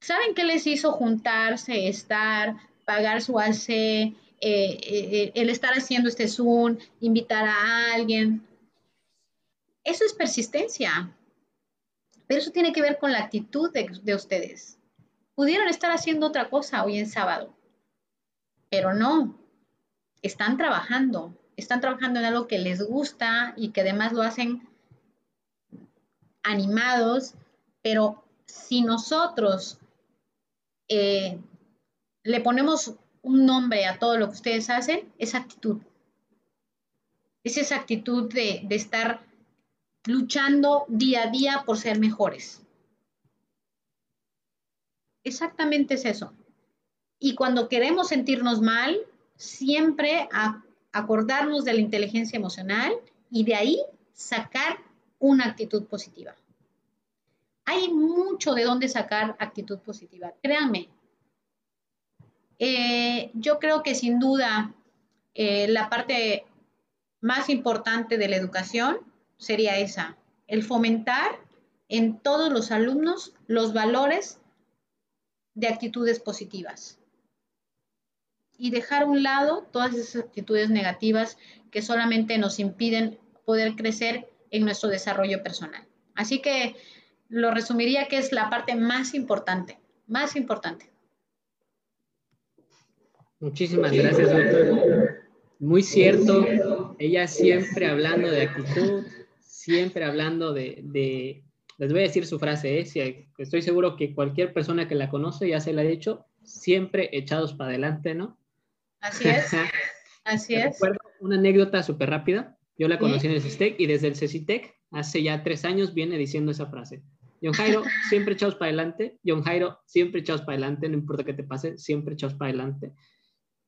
¿Saben qué les hizo juntarse, estar, pagar su AC, eh, eh, el estar haciendo este Zoom, invitar a alguien? Eso es persistencia. Pero eso tiene que ver con la actitud de, de ustedes. Pudieron estar haciendo otra cosa hoy en sábado, pero no. Están trabajando, están trabajando en algo que les gusta y que además lo hacen animados, pero si nosotros eh, le ponemos un nombre a todo lo que ustedes hacen, es actitud. Es esa actitud de, de estar luchando día a día por ser mejores. Exactamente es eso. Y cuando queremos sentirnos mal, siempre acordarnos de la inteligencia emocional y de ahí sacar una actitud positiva. Hay mucho de dónde sacar actitud positiva, créanme. Eh, yo creo que sin duda eh, la parte más importante de la educación sería esa, el fomentar en todos los alumnos los valores de actitudes positivas y dejar a un lado todas esas actitudes negativas que solamente nos impiden poder crecer en nuestro desarrollo personal. Así que lo resumiría que es la parte más importante, más importante. Muchísimas gracias, doctor. Muy cierto, ella siempre hablando de actitud, siempre hablando de, les voy a decir su frase, ¿eh? estoy seguro que cualquier persona que la conoce ya se la ha dicho, siempre echados para adelante, ¿no? Así es, así es. Recuerdo una anécdota súper rápida, yo la conocí en el CISTEC y desde el CECITEC hace ya tres años viene diciendo esa frase. John Jairo, siempre echados para adelante. John Jairo, siempre echados para adelante, no importa qué te pase, siempre echados para adelante.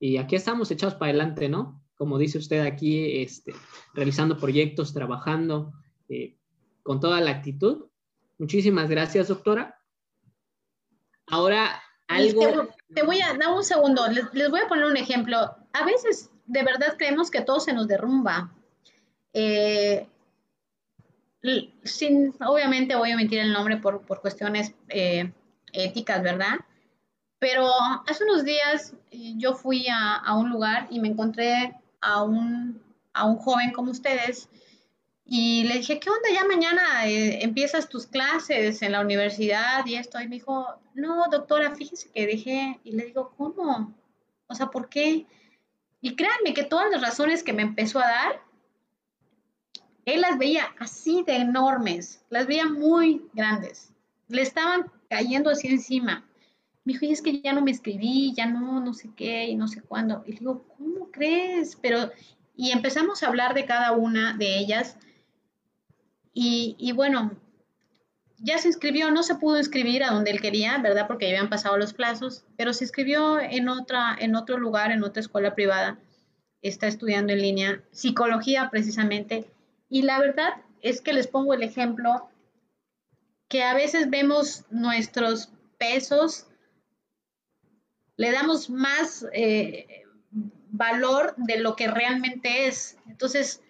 Y aquí estamos echados para adelante, ¿no? Como dice usted aquí, este, realizando proyectos, trabajando eh, con toda la actitud. Muchísimas gracias, doctora. Ahora, algo... Te, voy a dar un segundo, les, les voy a poner un ejemplo. A veces, de verdad, creemos que todo se nos derrumba eh, sin, obviamente voy a mentir el nombre por, cuestiones eh, éticas, ¿verdad? Pero hace unos días eh, yo fui a, un lugar y me encontré a un, a un, joven como ustedes y le dije, ¿qué onda? Ya mañana empiezas tus clases en la universidad y esto. Y me dijo, no, doctora, fíjese que dejé. Y le digo, ¿cómo? O sea, ¿por qué? Y créanme que todas las razones que me empezó a dar él las veía así de enormes, las veía muy grandes. Le estaban cayendo así encima. Me dijo, y es que ya no me escribí, ya no, no sé qué, y no sé cuándo. Y le digo, ¿cómo crees? Pero, y empezamos a hablar de cada una de ellas. Y, bueno, ya se inscribió, no se pudo inscribir a donde él quería, ¿verdad? Porque ya habían pasado los plazos, pero se inscribió en, otra, en otro lugar, en otra escuela privada. Está estudiando en línea psicología precisamente y la verdad es que les pongo el ejemplo que a veces vemos nuestros pesos, le damos más eh, valor de lo que realmente es. Entonces,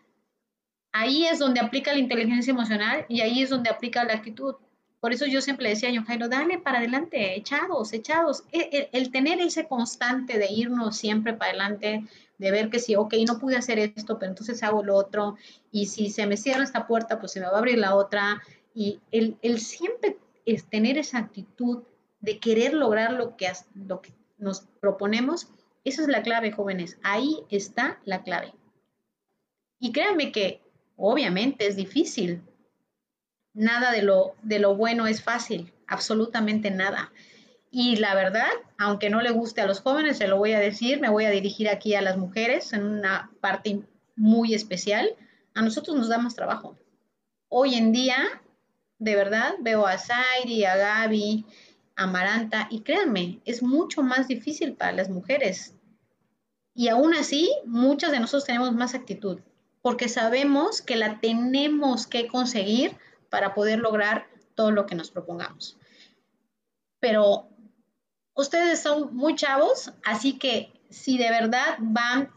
ahí es donde aplica la inteligencia emocional y ahí es donde aplica la actitud. Por eso yo siempre decía a John Jairo, dale para adelante, echados, echados. E, el, el, tener ese constante de irnos siempre para adelante, de ver que si, ok, no pude hacer esto, pero entonces hago lo otro, y si se me cierra esta puerta, pues se me va a abrir la otra, y el, el siempre es tener esa actitud de querer lograr lo que, lo que nos proponemos, esa es la clave, jóvenes. Ahí está la clave. Y créanme que obviamente es difícil. Nada de lo, de lo bueno es fácil, absolutamente nada. Y la verdad, aunque no le guste a los jóvenes, se lo voy a decir, me voy a dirigir aquí a las mujeres en una parte muy especial. A nosotros nos da más trabajo. Hoy en día, de verdad, veo a Zairi, a Gaby, a Maranta, y créanme, es mucho más difícil para las mujeres. Y aún así, muchas de nosotros tenemos más actitud porque sabemos que la tenemos que conseguir para poder lograr todo lo que nos propongamos. Pero ustedes son muy chavos, así que si de verdad van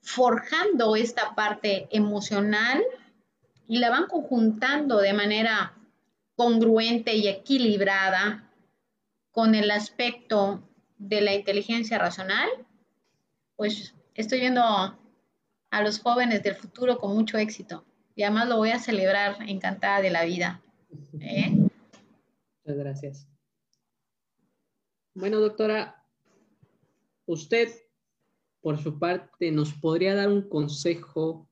forjando esta parte emocional y la van conjuntando de manera congruente y equilibrada con el aspecto de la inteligencia racional, pues estoy viendo a los jóvenes del futuro con mucho éxito. Y además lo voy a celebrar encantada de la vida. ¿eh? Muchas gracias. Bueno, doctora, usted, por su parte, nos podría dar un consejo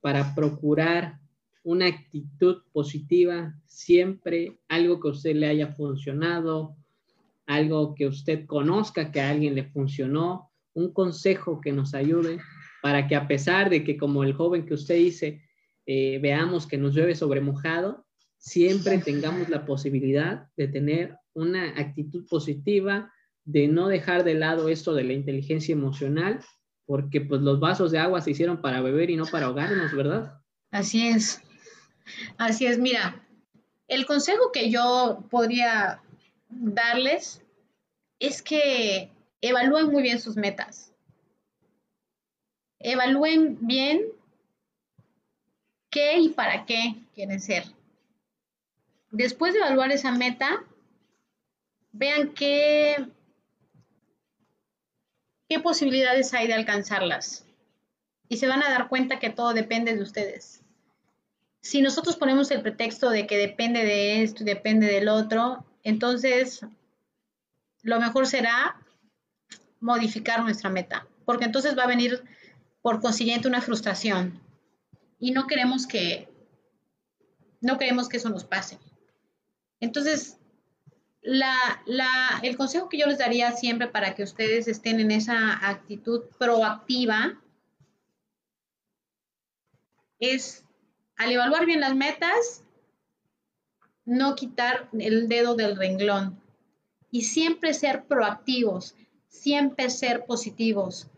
para procurar una actitud positiva siempre, algo que a usted le haya funcionado, algo que usted conozca que a alguien le funcionó, un consejo que nos ayude para que a pesar de que como el joven que usted dice, eh, veamos que nos llueve sobre mojado, siempre tengamos la posibilidad de tener una actitud positiva, de no dejar de lado esto de la inteligencia emocional, porque pues los vasos de agua se hicieron para beber y no para ahogarnos, ¿verdad? Así es. Así es, mira, el consejo que yo podría darles es que evalúen muy bien sus metas evalúen bien qué y para qué quieren ser. Después de evaluar esa meta, vean qué, qué posibilidades hay de alcanzarlas. Y se van a dar cuenta que todo depende de ustedes. Si nosotros ponemos el pretexto de que depende de esto y depende del otro, entonces lo mejor será modificar nuestra meta, porque entonces va a venir por consiguiente una frustración. Y no queremos que, no queremos que eso nos pase. Entonces, la, el consejo que yo les daría siempre para que ustedes estén en esa actitud proactiva es, al evaluar bien las metas, no quitar el dedo del renglón y siempre ser proactivos, siempre ser positivos,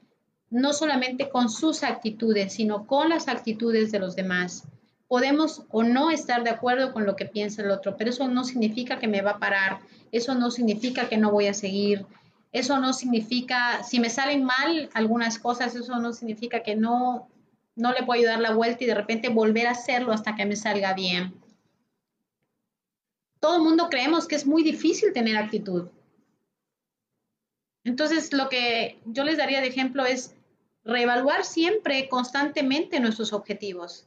no solamente con sus actitudes, sino con las actitudes de los demás. Podemos o no estar de acuerdo con lo que piensa el otro, pero eso no significa que me va a parar, eso no significa que no voy a seguir, eso no significa, si me salen mal algunas cosas, eso no significa que no, no le puedo dar la vuelta y de repente volver a hacerlo hasta que me salga bien. Todo el mundo creemos que es muy difícil tener actitud. Entonces, lo que yo les daría de ejemplo es reevaluar siempre, constantemente nuestros objetivos.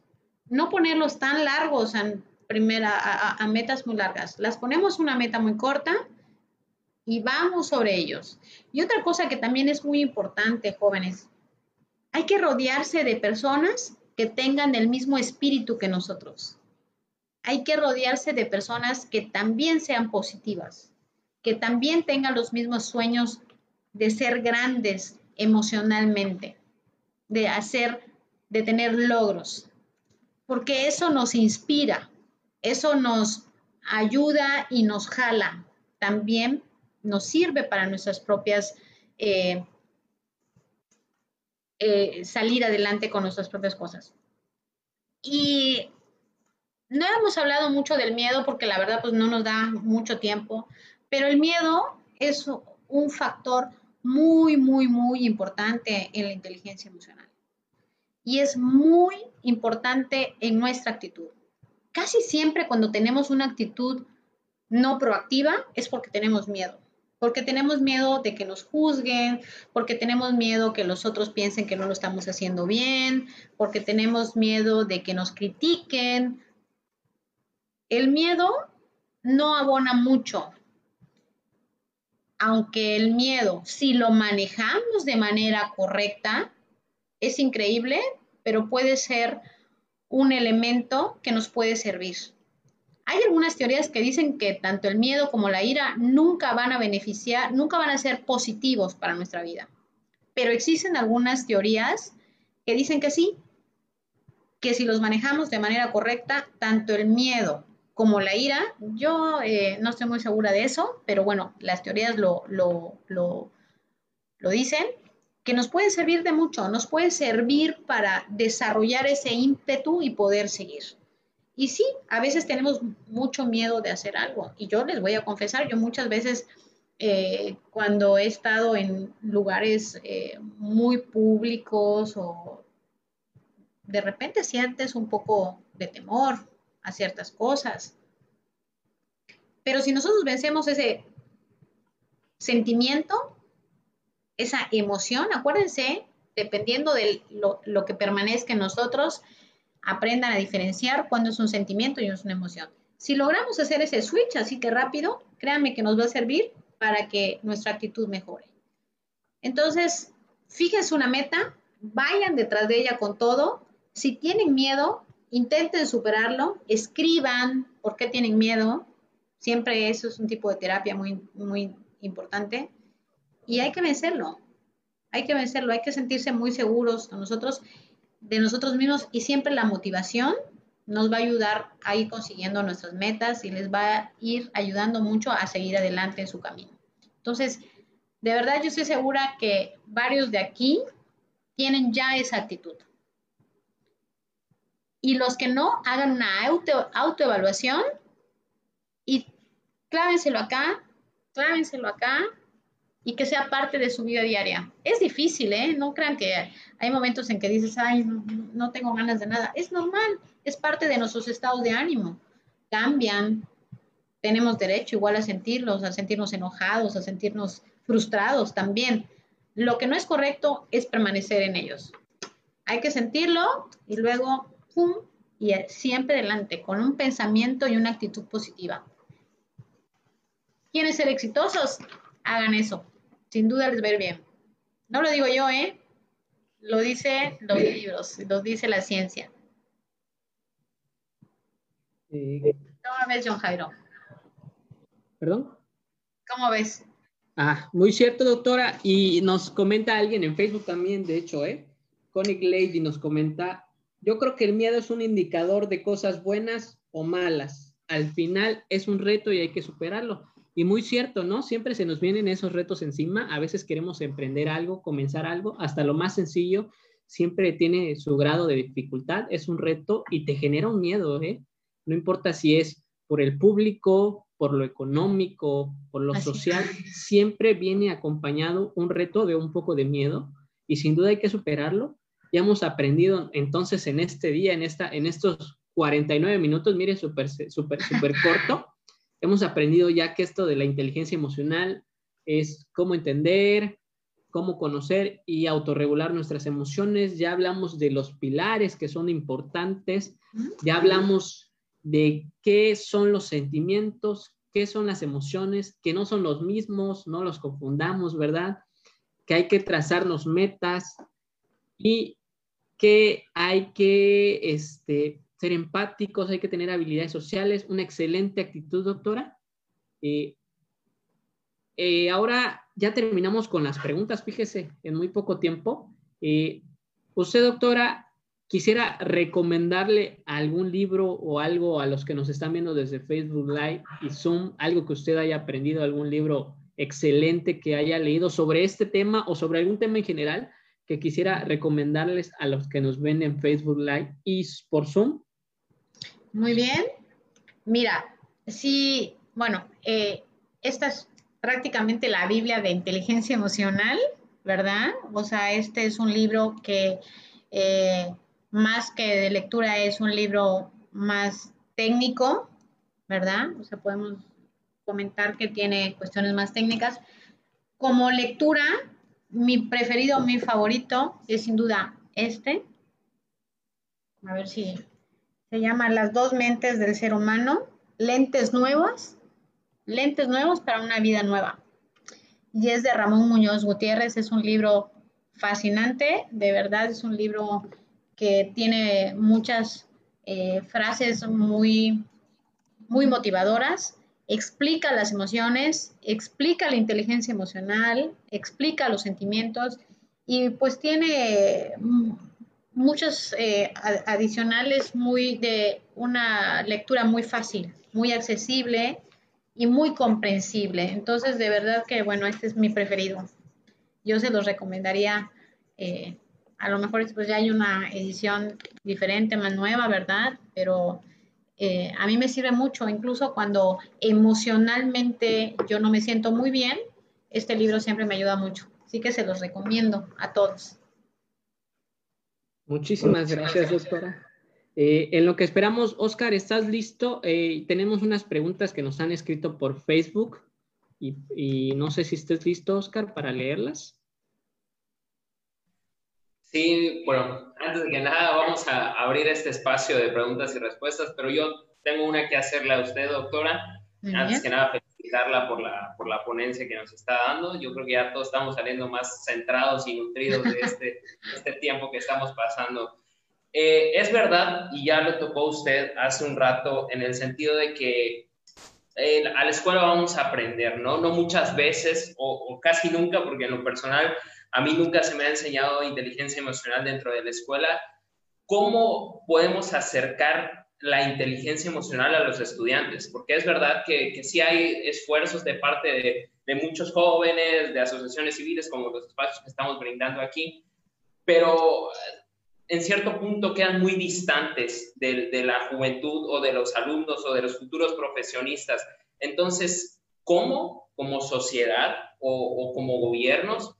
No ponerlos tan largos en primera, a, metas muy largas. Las ponemos una meta muy corta y vamos sobre ellos. Y otra cosa que también es muy importante, jóvenes, hay que rodearse de personas que tengan el mismo espíritu que nosotros. Hay que rodearse de personas que también sean positivas, que también tengan los mismos sueños de ser grandes emocionalmente de hacer, de tener logros, porque eso nos inspira, eso nos ayuda y nos jala. También nos sirve para nuestras propias eh, eh, salir adelante con nuestras propias cosas. Y no hemos hablado mucho del miedo porque la verdad pues no nos da mucho tiempo, pero el miedo es un factor muy, muy, muy importante en la inteligencia emocional. Y es muy importante en nuestra actitud. Casi siempre cuando tenemos una actitud no proactiva es porque tenemos miedo. Porque tenemos miedo de que nos juzguen, porque tenemos miedo que los otros piensen que no lo estamos haciendo bien, porque tenemos miedo de que nos critiquen. El miedo no abona mucho, aunque el miedo, si lo manejamos de manera correcta, es increíble, pero puede ser un elemento que nos puede servir. Hay algunas teorías que dicen que tanto el miedo como la ira nunca van a beneficiar, nunca van a ser positivos para nuestra vida. Pero existen algunas teorías que dicen que sí, que si los manejamos de manera correcta, tanto el miedo como la ira, yo eh, no estoy muy segura de eso, pero bueno, las teorías lo, lo, lo, lo dicen, que nos puede servir de mucho, nos puede servir para desarrollar ese ímpetu y poder seguir. Y sí, a veces tenemos mucho miedo de hacer algo. Y yo les voy a confesar, yo muchas veces eh, cuando he estado en lugares eh, muy públicos o de repente sientes un poco de temor a ciertas cosas. Pero si nosotros vencemos ese sentimiento, esa emoción, acuérdense, dependiendo de lo, que permanezca en nosotros, aprendan a diferenciar cuándo es un sentimiento y es una emoción. Si logramos hacer ese switch así que rápido, créanme que nos va a servir para que nuestra actitud mejore. Entonces, fíjense una meta, vayan detrás de ella con todo. Si tienen miedo, intenten superarlo, escriban por qué tienen miedo. Siempre eso es un tipo de terapia muy, muy importante. Y hay que vencerlo, hay que vencerlo, hay que sentirse muy seguros de nosotros de nosotros mismos y siempre la motivación nos va a ayudar a ir consiguiendo nuestras metas y les va a ir ayudando mucho a seguir adelante en su camino. Entonces, de verdad yo estoy segura que varios de aquí tienen ya esa actitud. Y los que no, hagan una auto, autoevaluación y clávenselo acá, clávenselo acá y que sea parte de su vida diaria. Es difícil, ¿eh? No crean que hay momentos en que dices, ay, no, tengo ganas de nada. Es normal, es parte de nuestros estados de ánimo. Cambian, tenemos derecho igual a sentirlos, a sentirnos enojados, a sentirnos frustrados también. Lo que no es correcto es permanecer en ellos. Hay que sentirlo y luego, ¡pum! Y siempre adelante, con un pensamiento y una actitud positiva. ¿Quieren ser exitosos? Hagan eso sin duda les va a ir bien. No lo digo yo, ¿eh? Lo dice los libros, lo dice la ciencia. ¿Cómo ves, John Jairo? ¿Perdón? ¿Cómo ves? Ah, muy cierto, doctora. Y nos comenta alguien en Facebook también, de hecho, ¿eh? Connie Lady nos comenta, yo creo que el miedo es un indicador de cosas buenas o malas. Al final es un reto y hay que superarlo. Y muy cierto, ¿no? Siempre se nos vienen esos retos encima. A veces queremos emprender algo, comenzar algo, hasta lo más sencillo, siempre tiene su grado de dificultad, es un reto y te genera un miedo, ¿eh? No importa si es por el público, por lo económico, por lo social, siempre viene acompañado un reto de un poco de miedo y sin duda hay que superarlo. Ya hemos aprendido entonces en este día, en, esta, en estos 49 minutos, mire, súper, súper, súper corto hemos aprendido ya que esto de la inteligencia emocional es cómo entender, cómo conocer y autorregular nuestras emociones. Ya hablamos de los pilares que son importantes, ya hablamos de qué son los sentimientos, qué son las emociones, que no son los mismos, no los confundamos, ¿verdad? Que hay que trazarnos metas y que hay que este, ser empáticos, hay que tener habilidades sociales, una excelente actitud, doctora. Eh, eh, ahora ya terminamos con las preguntas, fíjese, en muy poco tiempo. Eh, usted, doctora, quisiera recomendarle algún libro o algo a los que nos están viendo desde Facebook Live y Zoom, algo que usted haya aprendido, algún libro excelente que haya leído sobre este tema o sobre algún tema en general que quisiera recomendarles a los que nos ven en Facebook Live y por Zoom. Muy bien. Mira, sí, bueno, eh, esta es prácticamente la Biblia de inteligencia emocional, ¿verdad? O sea, este es un libro que eh, más que de lectura es un libro más técnico, ¿verdad? O sea, podemos comentar que tiene cuestiones más técnicas. Como lectura, mi preferido, mi favorito es sin duda este. A ver si se llama Las dos mentes del ser humano, lentes nuevos, lentes nuevos para una vida nueva. Y es de Ramón Muñoz Gutiérrez, es un libro fascinante, de verdad es un libro que tiene muchas eh, frases muy, muy motivadoras explica las emociones, explica la inteligencia emocional, explica los sentimientos y pues tiene muchos eh, adicionales muy de una lectura muy fácil, muy accesible y muy comprensible. Entonces, de verdad que, bueno, este es mi preferido. Yo se los recomendaría. Eh, a lo mejor pues ya hay una edición diferente, más nueva, ¿verdad? Pero eh, a mí me sirve mucho, incluso cuando emocionalmente yo no me siento muy bien, este libro siempre me ayuda mucho. Así que se los recomiendo a todos. Muchísimas gracias, doctora. Eh, en lo que esperamos, Oscar, ¿estás listo? Eh, tenemos unas preguntas que nos han escrito por Facebook y, y no sé si estés listo, Oscar, para leerlas. Sí, bueno, antes de que nada vamos a abrir este espacio de preguntas y respuestas, pero yo tengo una que hacerle a usted, doctora. Antes que nada, felicitarla por la, por la ponencia que nos está dando. Yo creo que ya todos estamos saliendo más centrados y nutridos de este, este tiempo que estamos pasando. Eh, es verdad, y ya lo tocó usted hace un rato, en el sentido de que eh, a la escuela vamos a aprender, ¿no? No muchas veces o, o casi nunca, porque en lo personal a mí nunca se me ha enseñado inteligencia emocional dentro de la escuela. ¿Cómo podemos acercar la inteligencia emocional a los estudiantes? Porque es verdad que, que sí hay esfuerzos de parte de, de muchos jóvenes, de asociaciones civiles, como los espacios que estamos brindando aquí, pero en cierto punto quedan muy distantes de, de, la juventud o de los alumnos o de los futuros profesionistas. Entonces, ¿cómo como sociedad o, o como gobiernos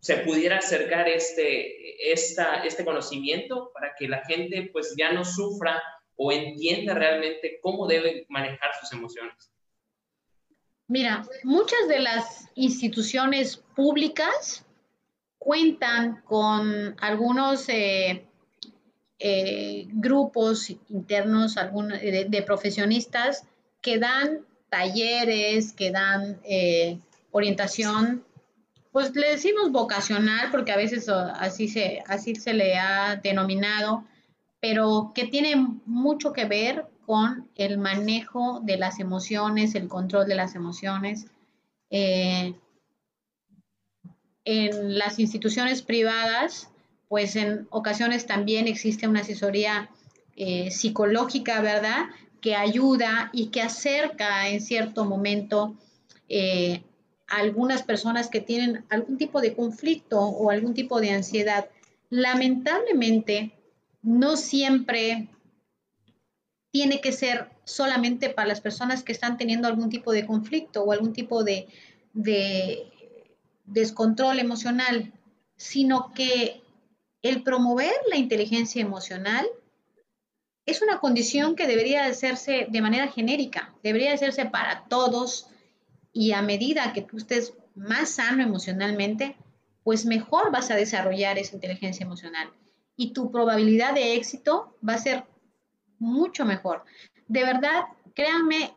se pudiera acercar este, esta, este conocimiento para que la gente pues ya no sufra o entienda realmente cómo debe manejar sus emociones? Mira, muchas de las instituciones públicas cuentan con algunos eh, eh, grupos internos de, de, profesionistas que dan talleres, que dan eh, orientación pues le decimos vocacional porque a veces así se, así se le ha denominado, pero que tiene mucho que ver con el manejo de las emociones, el control de las emociones. Eh, en las instituciones privadas, pues en ocasiones también existe una asesoría eh, psicológica, ¿verdad? Que ayuda y que acerca en cierto momento eh, algunas personas que tienen algún tipo de conflicto o algún tipo de ansiedad. Lamentablemente, no siempre tiene que ser solamente para las personas que están teniendo algún tipo de conflicto o algún tipo de, de descontrol emocional, sino que el promover la inteligencia emocional es una condición que debería hacerse de manera genérica, debería hacerse para todos, y a medida que tú estés más sano emocionalmente, pues mejor vas a desarrollar esa inteligencia emocional y tu probabilidad de éxito va a ser mucho mejor. De verdad, créanme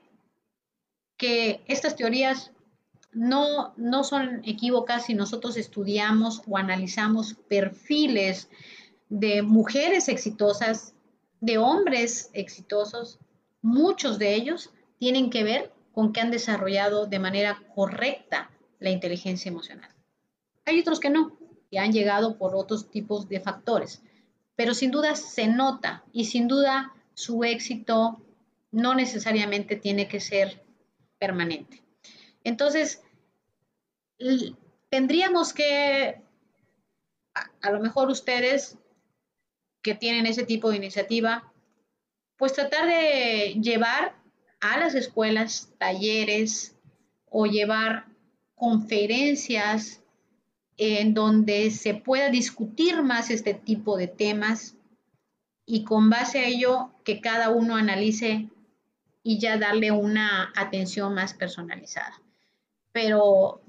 que estas teorías no, no son equívocas si nosotros estudiamos o analizamos perfiles de mujeres exitosas, de hombres exitosos. Muchos de ellos tienen que ver con que han desarrollado de manera correcta la inteligencia emocional. Hay otros que no, que han llegado por otros tipos de factores, pero sin duda se nota y sin duda su éxito no necesariamente tiene que ser permanente. Entonces, tendríamos que, a, a lo mejor ustedes que tienen ese tipo de iniciativa, pues tratar de llevar a las escuelas talleres o llevar conferencias en donde se pueda discutir más este tipo de temas y con base a ello que cada uno analice y ya darle una atención más personalizada. Pero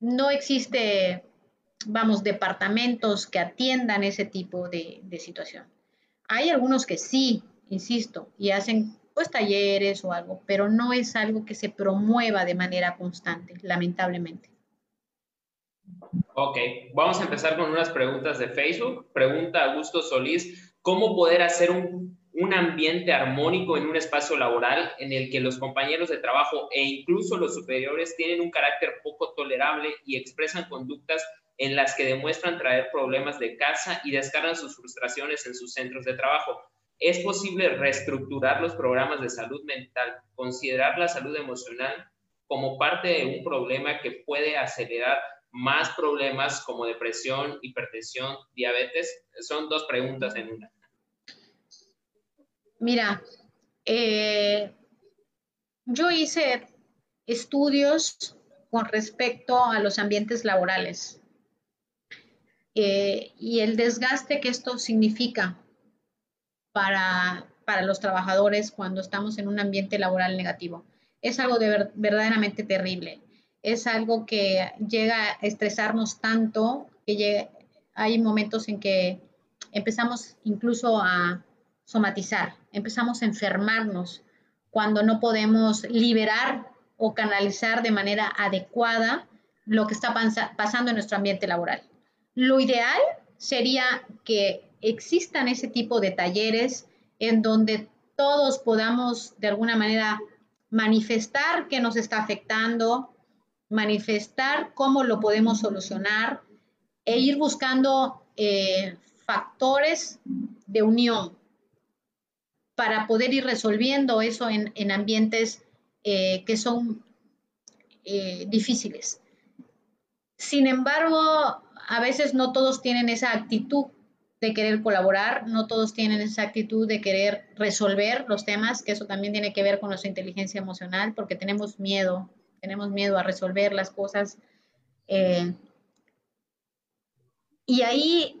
no existe, vamos, departamentos que atiendan ese tipo de, de situación. Hay algunos que sí, insisto, y hacen pues talleres o algo, pero no es algo que se promueva de manera constante, lamentablemente. Ok, vamos a empezar con unas preguntas de Facebook. Pregunta Augusto Solís, ¿cómo poder hacer un, un, ambiente armónico en un espacio laboral en el que los compañeros de trabajo e incluso los superiores tienen un carácter poco tolerable y expresan conductas en las que demuestran traer problemas de casa y descargan sus frustraciones en sus centros de trabajo? ¿Es posible reestructurar los programas de salud mental, considerar la salud emocional como parte de un problema que puede acelerar más problemas como depresión, hipertensión, diabetes? Son dos preguntas en una. Mira, eh, yo hice estudios con respecto a los ambientes laborales eh, y el desgaste que esto significa para, los trabajadores cuando estamos en un ambiente laboral negativo. Es algo de verdaderamente terrible. Es algo que llega a estresarnos tanto que hay momentos en que empezamos incluso a somatizar, empezamos a enfermarnos cuando no podemos liberar o canalizar de manera adecuada lo que está pasando en nuestro ambiente laboral. Lo ideal sería que existan ese tipo de talleres en donde todos podamos de alguna manera manifestar qué nos está afectando, manifestar cómo lo podemos solucionar e ir buscando eh, factores de unión para poder ir resolviendo eso en, ambientes eh, que son eh, difíciles. Sin embargo, a veces no todos tienen esa actitud de querer colaborar, no todos tienen esa actitud de querer resolver los temas, que eso también tiene que ver con nuestra inteligencia emocional, porque tenemos miedo, tenemos miedo a resolver las cosas. Eh, y ahí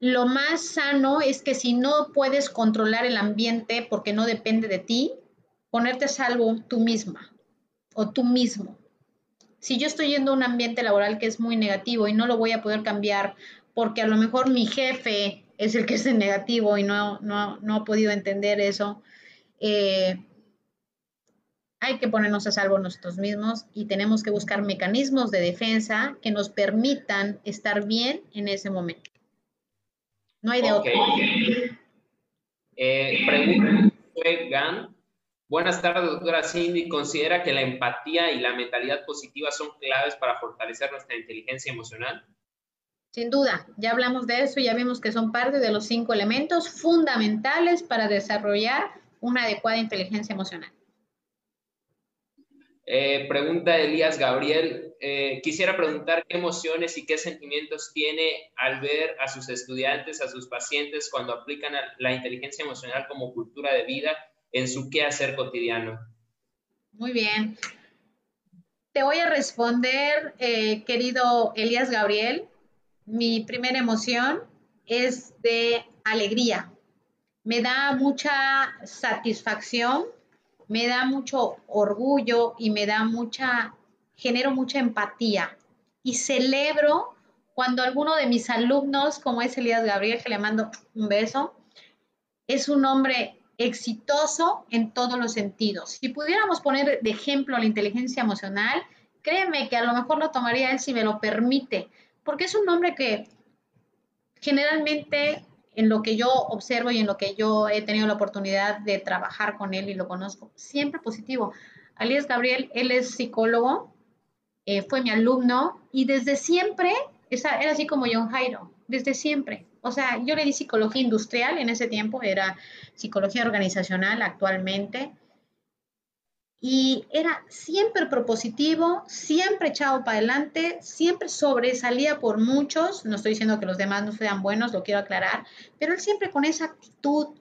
lo más sano es que si no puedes controlar el ambiente porque no depende de ti, ponerte a salvo tú misma o tú mismo. Si yo estoy yendo a un ambiente laboral que es muy negativo y no lo voy a poder cambiar porque a lo mejor mi jefe es el que es el negativo y no, no, ha podido entender eso. Eh, hay que ponernos a salvo nosotros mismos y tenemos que buscar mecanismos de defensa que nos permitan estar bien en ese momento. No hay de otro. Eh, pregunta Gan. Buenas tardes, doctora Cindy. ¿Considera que la empatía y la mentalidad positiva son claves para fortalecer nuestra inteligencia emocional? Sin duda, ya hablamos de eso, ya vimos que son parte de los cinco elementos fundamentales para desarrollar una adecuada inteligencia emocional. Eh, pregunta Elías Gabriel, eh, quisiera preguntar qué emociones y qué sentimientos tiene al ver a sus estudiantes, a sus pacientes cuando aplican la inteligencia emocional como cultura de vida en su quehacer cotidiano. Muy bien. Te voy a responder, eh, querido Elías Gabriel, mi primera emoción es de alegría. Me da mucha satisfacción, me da mucho orgullo y me da mucha, genero mucha empatía. Y celebro cuando alguno de mis alumnos, como es Elías Gabriel, que le mando un beso, es un hombre exitoso en todos los sentidos. Si pudiéramos poner de ejemplo la inteligencia emocional, créeme que a lo mejor lo tomaría él si me lo permite, porque es un hombre que generalmente en lo que yo observo y en lo que yo he tenido la oportunidad de trabajar con él y lo conozco, siempre positivo. Alias Gabriel, él es psicólogo, eh, fue mi alumno y desde siempre, era así como John Jairo, desde siempre. O sea, yo le di psicología industrial en ese tiempo, era psicología organizacional actualmente y era siempre propositivo, siempre echado para adelante, siempre sobresalía por muchos, no estoy diciendo que los demás no sean buenos, lo quiero aclarar, pero él siempre con esa actitud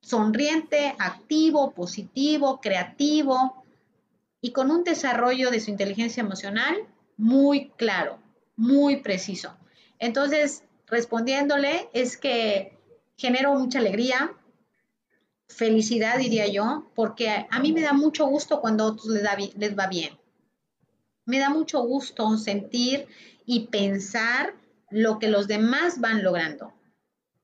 sonriente, activo, positivo, creativo y con un desarrollo de su inteligencia emocional muy claro, muy preciso. Entonces, respondiéndole, es que generó mucha alegría, felicidad, diría yo, porque a mí me da mucho gusto cuando a otros les, les va bien. Me da mucho gusto sentir y pensar lo que los demás van logrando,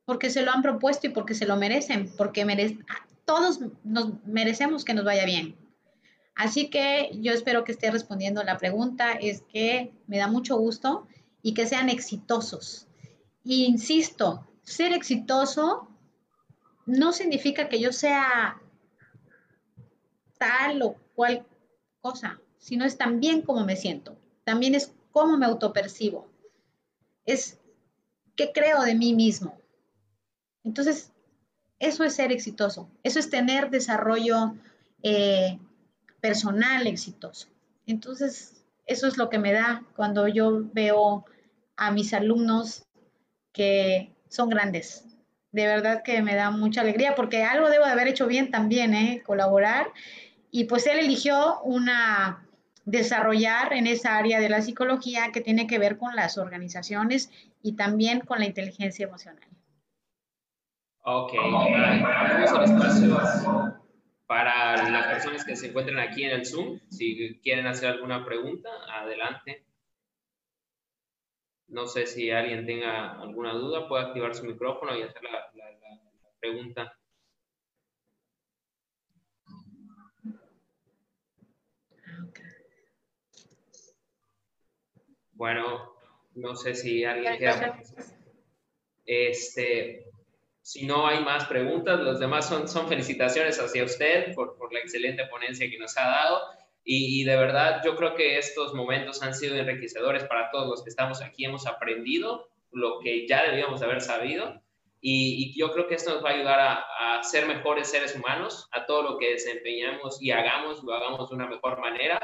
porque se lo han propuesto y porque se lo merecen, porque todos nos merecemos que nos vaya bien. Así que yo espero que esté respondiendo la pregunta, es que me da mucho gusto y que sean exitosos. Y insisto, ser exitoso no significa que yo sea tal o cual cosa, sino es también cómo me siento, también es cómo me autopercibo, es qué creo de mí mismo. Entonces, eso es ser exitoso, eso es tener desarrollo eh, personal exitoso. Entonces, eso es lo que me da cuando yo veo a mis alumnos que son grandes. De verdad que me da mucha alegría porque algo debo de haber hecho bien también, ¿eh? colaborar. Y pues él eligió una desarrollar en esa área de la psicología que tiene que ver con las organizaciones y también con la inteligencia emocional. Ok, espacio para las personas que se encuentran aquí en el Zoom, si quieren hacer alguna pregunta, adelante. No sé si alguien tenga alguna duda, puede activar su micrófono y hacer la, pregunta. Bueno, no sé si alguien quiere. Este, si no hay más preguntas, los demás son, son felicitaciones hacia usted por, por la excelente ponencia que nos ha dado. Y, de verdad, yo creo que estos momentos han sido enriquecedores para todos los que estamos aquí. Hemos aprendido lo que ya debíamos haber sabido. Y, y yo creo que esto nos va a ayudar a, a, ser mejores seres humanos, a todo lo que desempeñamos y hagamos, lo hagamos de una mejor manera.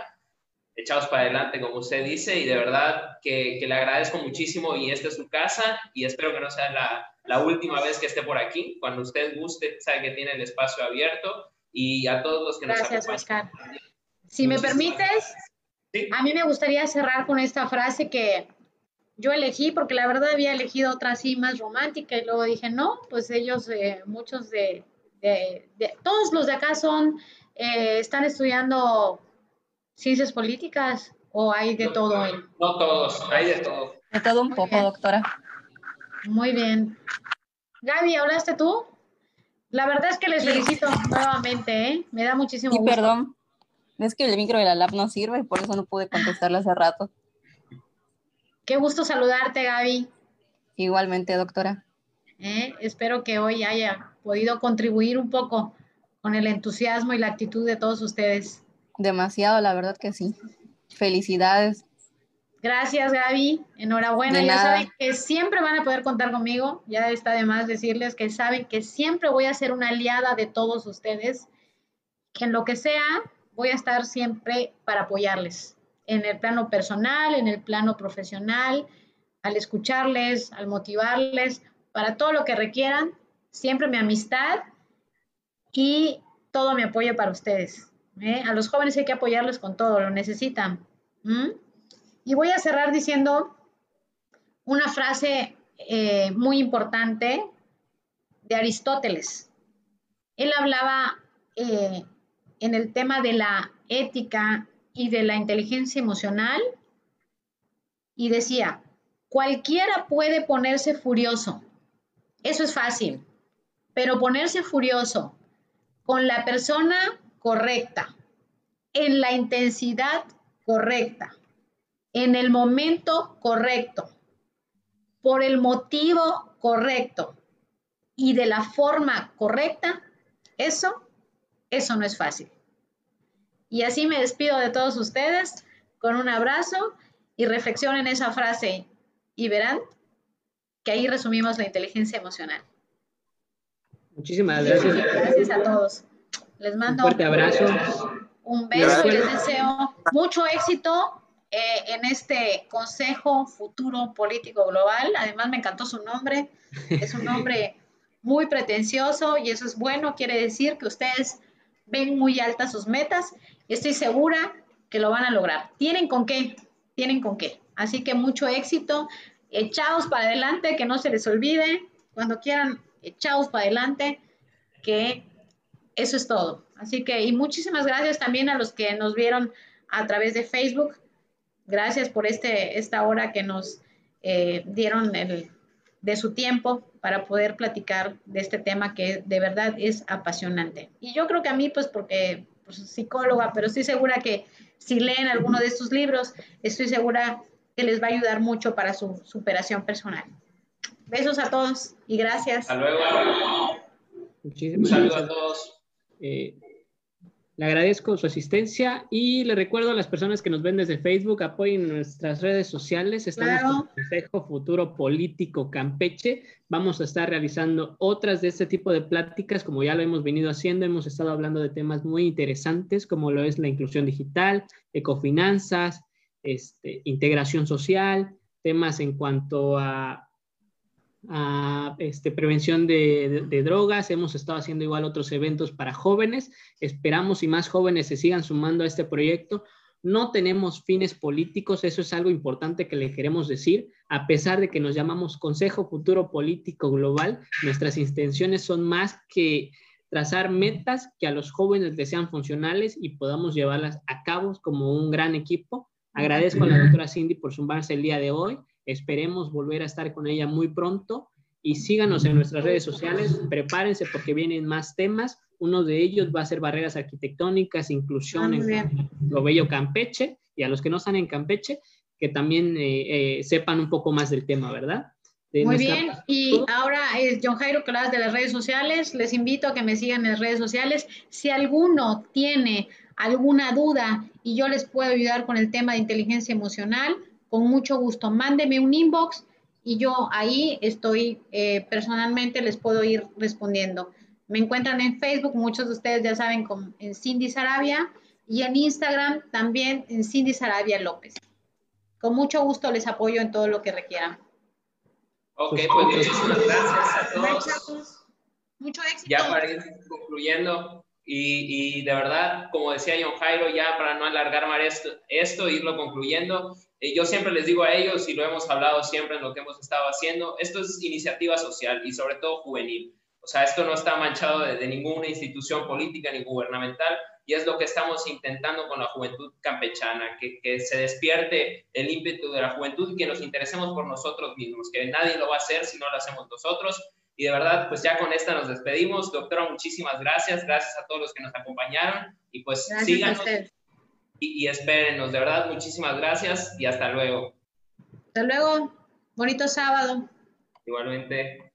Echados para adelante, como usted dice, y de verdad que, que le agradezco muchísimo. Y esta es su casa, y espero que no sea la, la última vez que esté por aquí. Cuando usted guste, sabe que tiene el espacio abierto y a todos los que nos Gracias, Oscar. Si me permites, a mí me gustaría cerrar con esta frase que yo elegí, porque la verdad había elegido otra así más romántica y luego dije, no, pues ellos, eh, muchos de, todos los de acá son, eh, están estudiando ciencias políticas o hay de todo. No todos, hay de todo. De todo un poco, doctora. Muy bien. Gaby, ¿hablaste tú? La verdad es que les felicito nuevamente, ¿eh? Me da muchísimo gusto. perdón. Es que el micro de la lab no sirve y por eso no pude contestarle hace rato. Qué gusto saludarte, Gaby. Igualmente, doctora. ¿Eh? Espero que hoy haya podido contribuir un poco con el entusiasmo y la actitud de todos ustedes. Demasiado, la verdad que sí. Felicidades. Gracias, Gaby. Enhorabuena. ya saben que siempre van a poder contar conmigo. Ya está de más decirles que saben que siempre voy a ser una aliada de todos ustedes. Que en lo que sea, voy a estar siempre para apoyarles. En el plano personal, en el plano profesional, al escucharles, al motivarles, para todo lo que requieran. Siempre mi amistad y todo mi apoyo para ustedes. ¿eh? A los jóvenes hay que apoyarles con todo, lo necesitan. Y voy a cerrar diciendo una frase eh, muy importante de Aristóteles. Él hablaba eh, en el tema de la ética y de la inteligencia emocional y decía, cualquiera puede ponerse furioso. Eso es fácil, pero ponerse furioso con la persona correcta, en la intensidad correcta, en el momento correcto, por el motivo correcto y de la forma correcta, eso, eso no es fácil. Y así me despido de todos ustedes con un abrazo y reflexionen esa frase y verán que ahí resumimos la inteligencia emocional. Muchísimas gracias. Gracias a todos. Les mando un fuerte abrazo. Un beso y les deseo mucho éxito eh, en este Consejo Futuro Político Global. Además, me encantó su nombre. Es un nombre muy pretencioso y eso es bueno. Quiere decir que ustedes ven muy altas sus metas y estoy segura que lo van a lograr. ¿Tienen con qué? Tienen con qué. Así que mucho éxito. Echaos para adelante, que no se les olvide. Cuando quieran, echaos para adelante, que Eso es todo. Así que, y muchísimas gracias también a los que nos vieron a través de Facebook. Gracias por este, esta hora que nos eh, dieron el, de su tiempo para poder platicar de este tema que de verdad es apasionante. Y yo creo que a mí, pues porque pues, psicóloga, pero estoy segura que si leen alguno de estos libros, estoy segura que les va a ayudar mucho para su superación personal. Besos a todos y gracias. Hasta luego. Muchísimas Saludos a todos. Eh, le agradezco su asistencia y le recuerdo a las personas que nos ven desde Facebook, apoyen nuestras redes sociales. Estamos Claro. con Consejo Futuro Político Campeche. Vamos a estar realizando otras de este tipo de pláticas, como ya lo hemos venido haciendo. Hemos estado hablando de temas muy interesantes, como lo es la inclusión digital, ecofinanzas, este, integración social, temas en cuanto a a este, prevención de, drogas. Hemos estado haciendo igual otros eventos para jóvenes. Esperamos y más jóvenes se sigan sumando a este proyecto. No tenemos fines políticos, eso es algo importante que le queremos decir. A pesar de que nos llamamos Consejo Futuro Político Global, nuestras intenciones son más que trazar metas que a los jóvenes les sean funcionales y podamos llevarlas a cabo como un gran equipo. Agradezco a la doctora Cindy por sumarse el día de hoy. Esperemos volver a estar con ella muy pronto y síganos en nuestras redes sociales. Prepárense porque vienen más temas. Uno de ellos va a ser barreras arquitectónicas, inclusión Ah, en lo bello Campeche y a los que no están en Campeche, que también eh, eh, sepan un poco más del tema, ¿verdad? De Muy nuestra bien, y ahora es John Jairo de las redes sociales. Les invito a que me sigan en las redes sociales. Si alguno tiene alguna duda y yo les puedo ayudar con el tema de inteligencia emocional, con mucho gusto, mándeme un inbox y yo ahí estoy eh, personalmente, les puedo ir respondiendo. Me encuentran en Facebook, muchos de ustedes ya saben, con, en Cindy Sarabia, y en Instagram también en Cindy Sarabia López. Con mucho gusto les apoyo en todo lo que requieran. Ok, pues muchísimas gracias a todos. Gracias. Mucho éxito. Ya para ir concluyendo, y, de verdad, como decía John Jairo, ya para no alargar más esto, irlo concluyendo, eh, yo siempre les digo a ellos, y lo hemos hablado siempre en lo que hemos estado haciendo, esto es iniciativa social y sobre todo juvenil. O sea, esto no está manchado de ninguna institución política ni gubernamental, y es lo que estamos intentando con la juventud campechana, que, que se despierte el ímpetu de la juventud y que nos interesemos por nosotros mismos, que nadie lo va a hacer si no lo hacemos nosotros. Y de verdad, pues ya con esta nos despedimos. Doctora, muchísimas gracias. Gracias a todos los que nos acompañaron. Y pues Gracias síganos y, y espérenos. De verdad, muchísimas gracias y hasta luego. Hasta luego. Bonito sábado. Igualmente.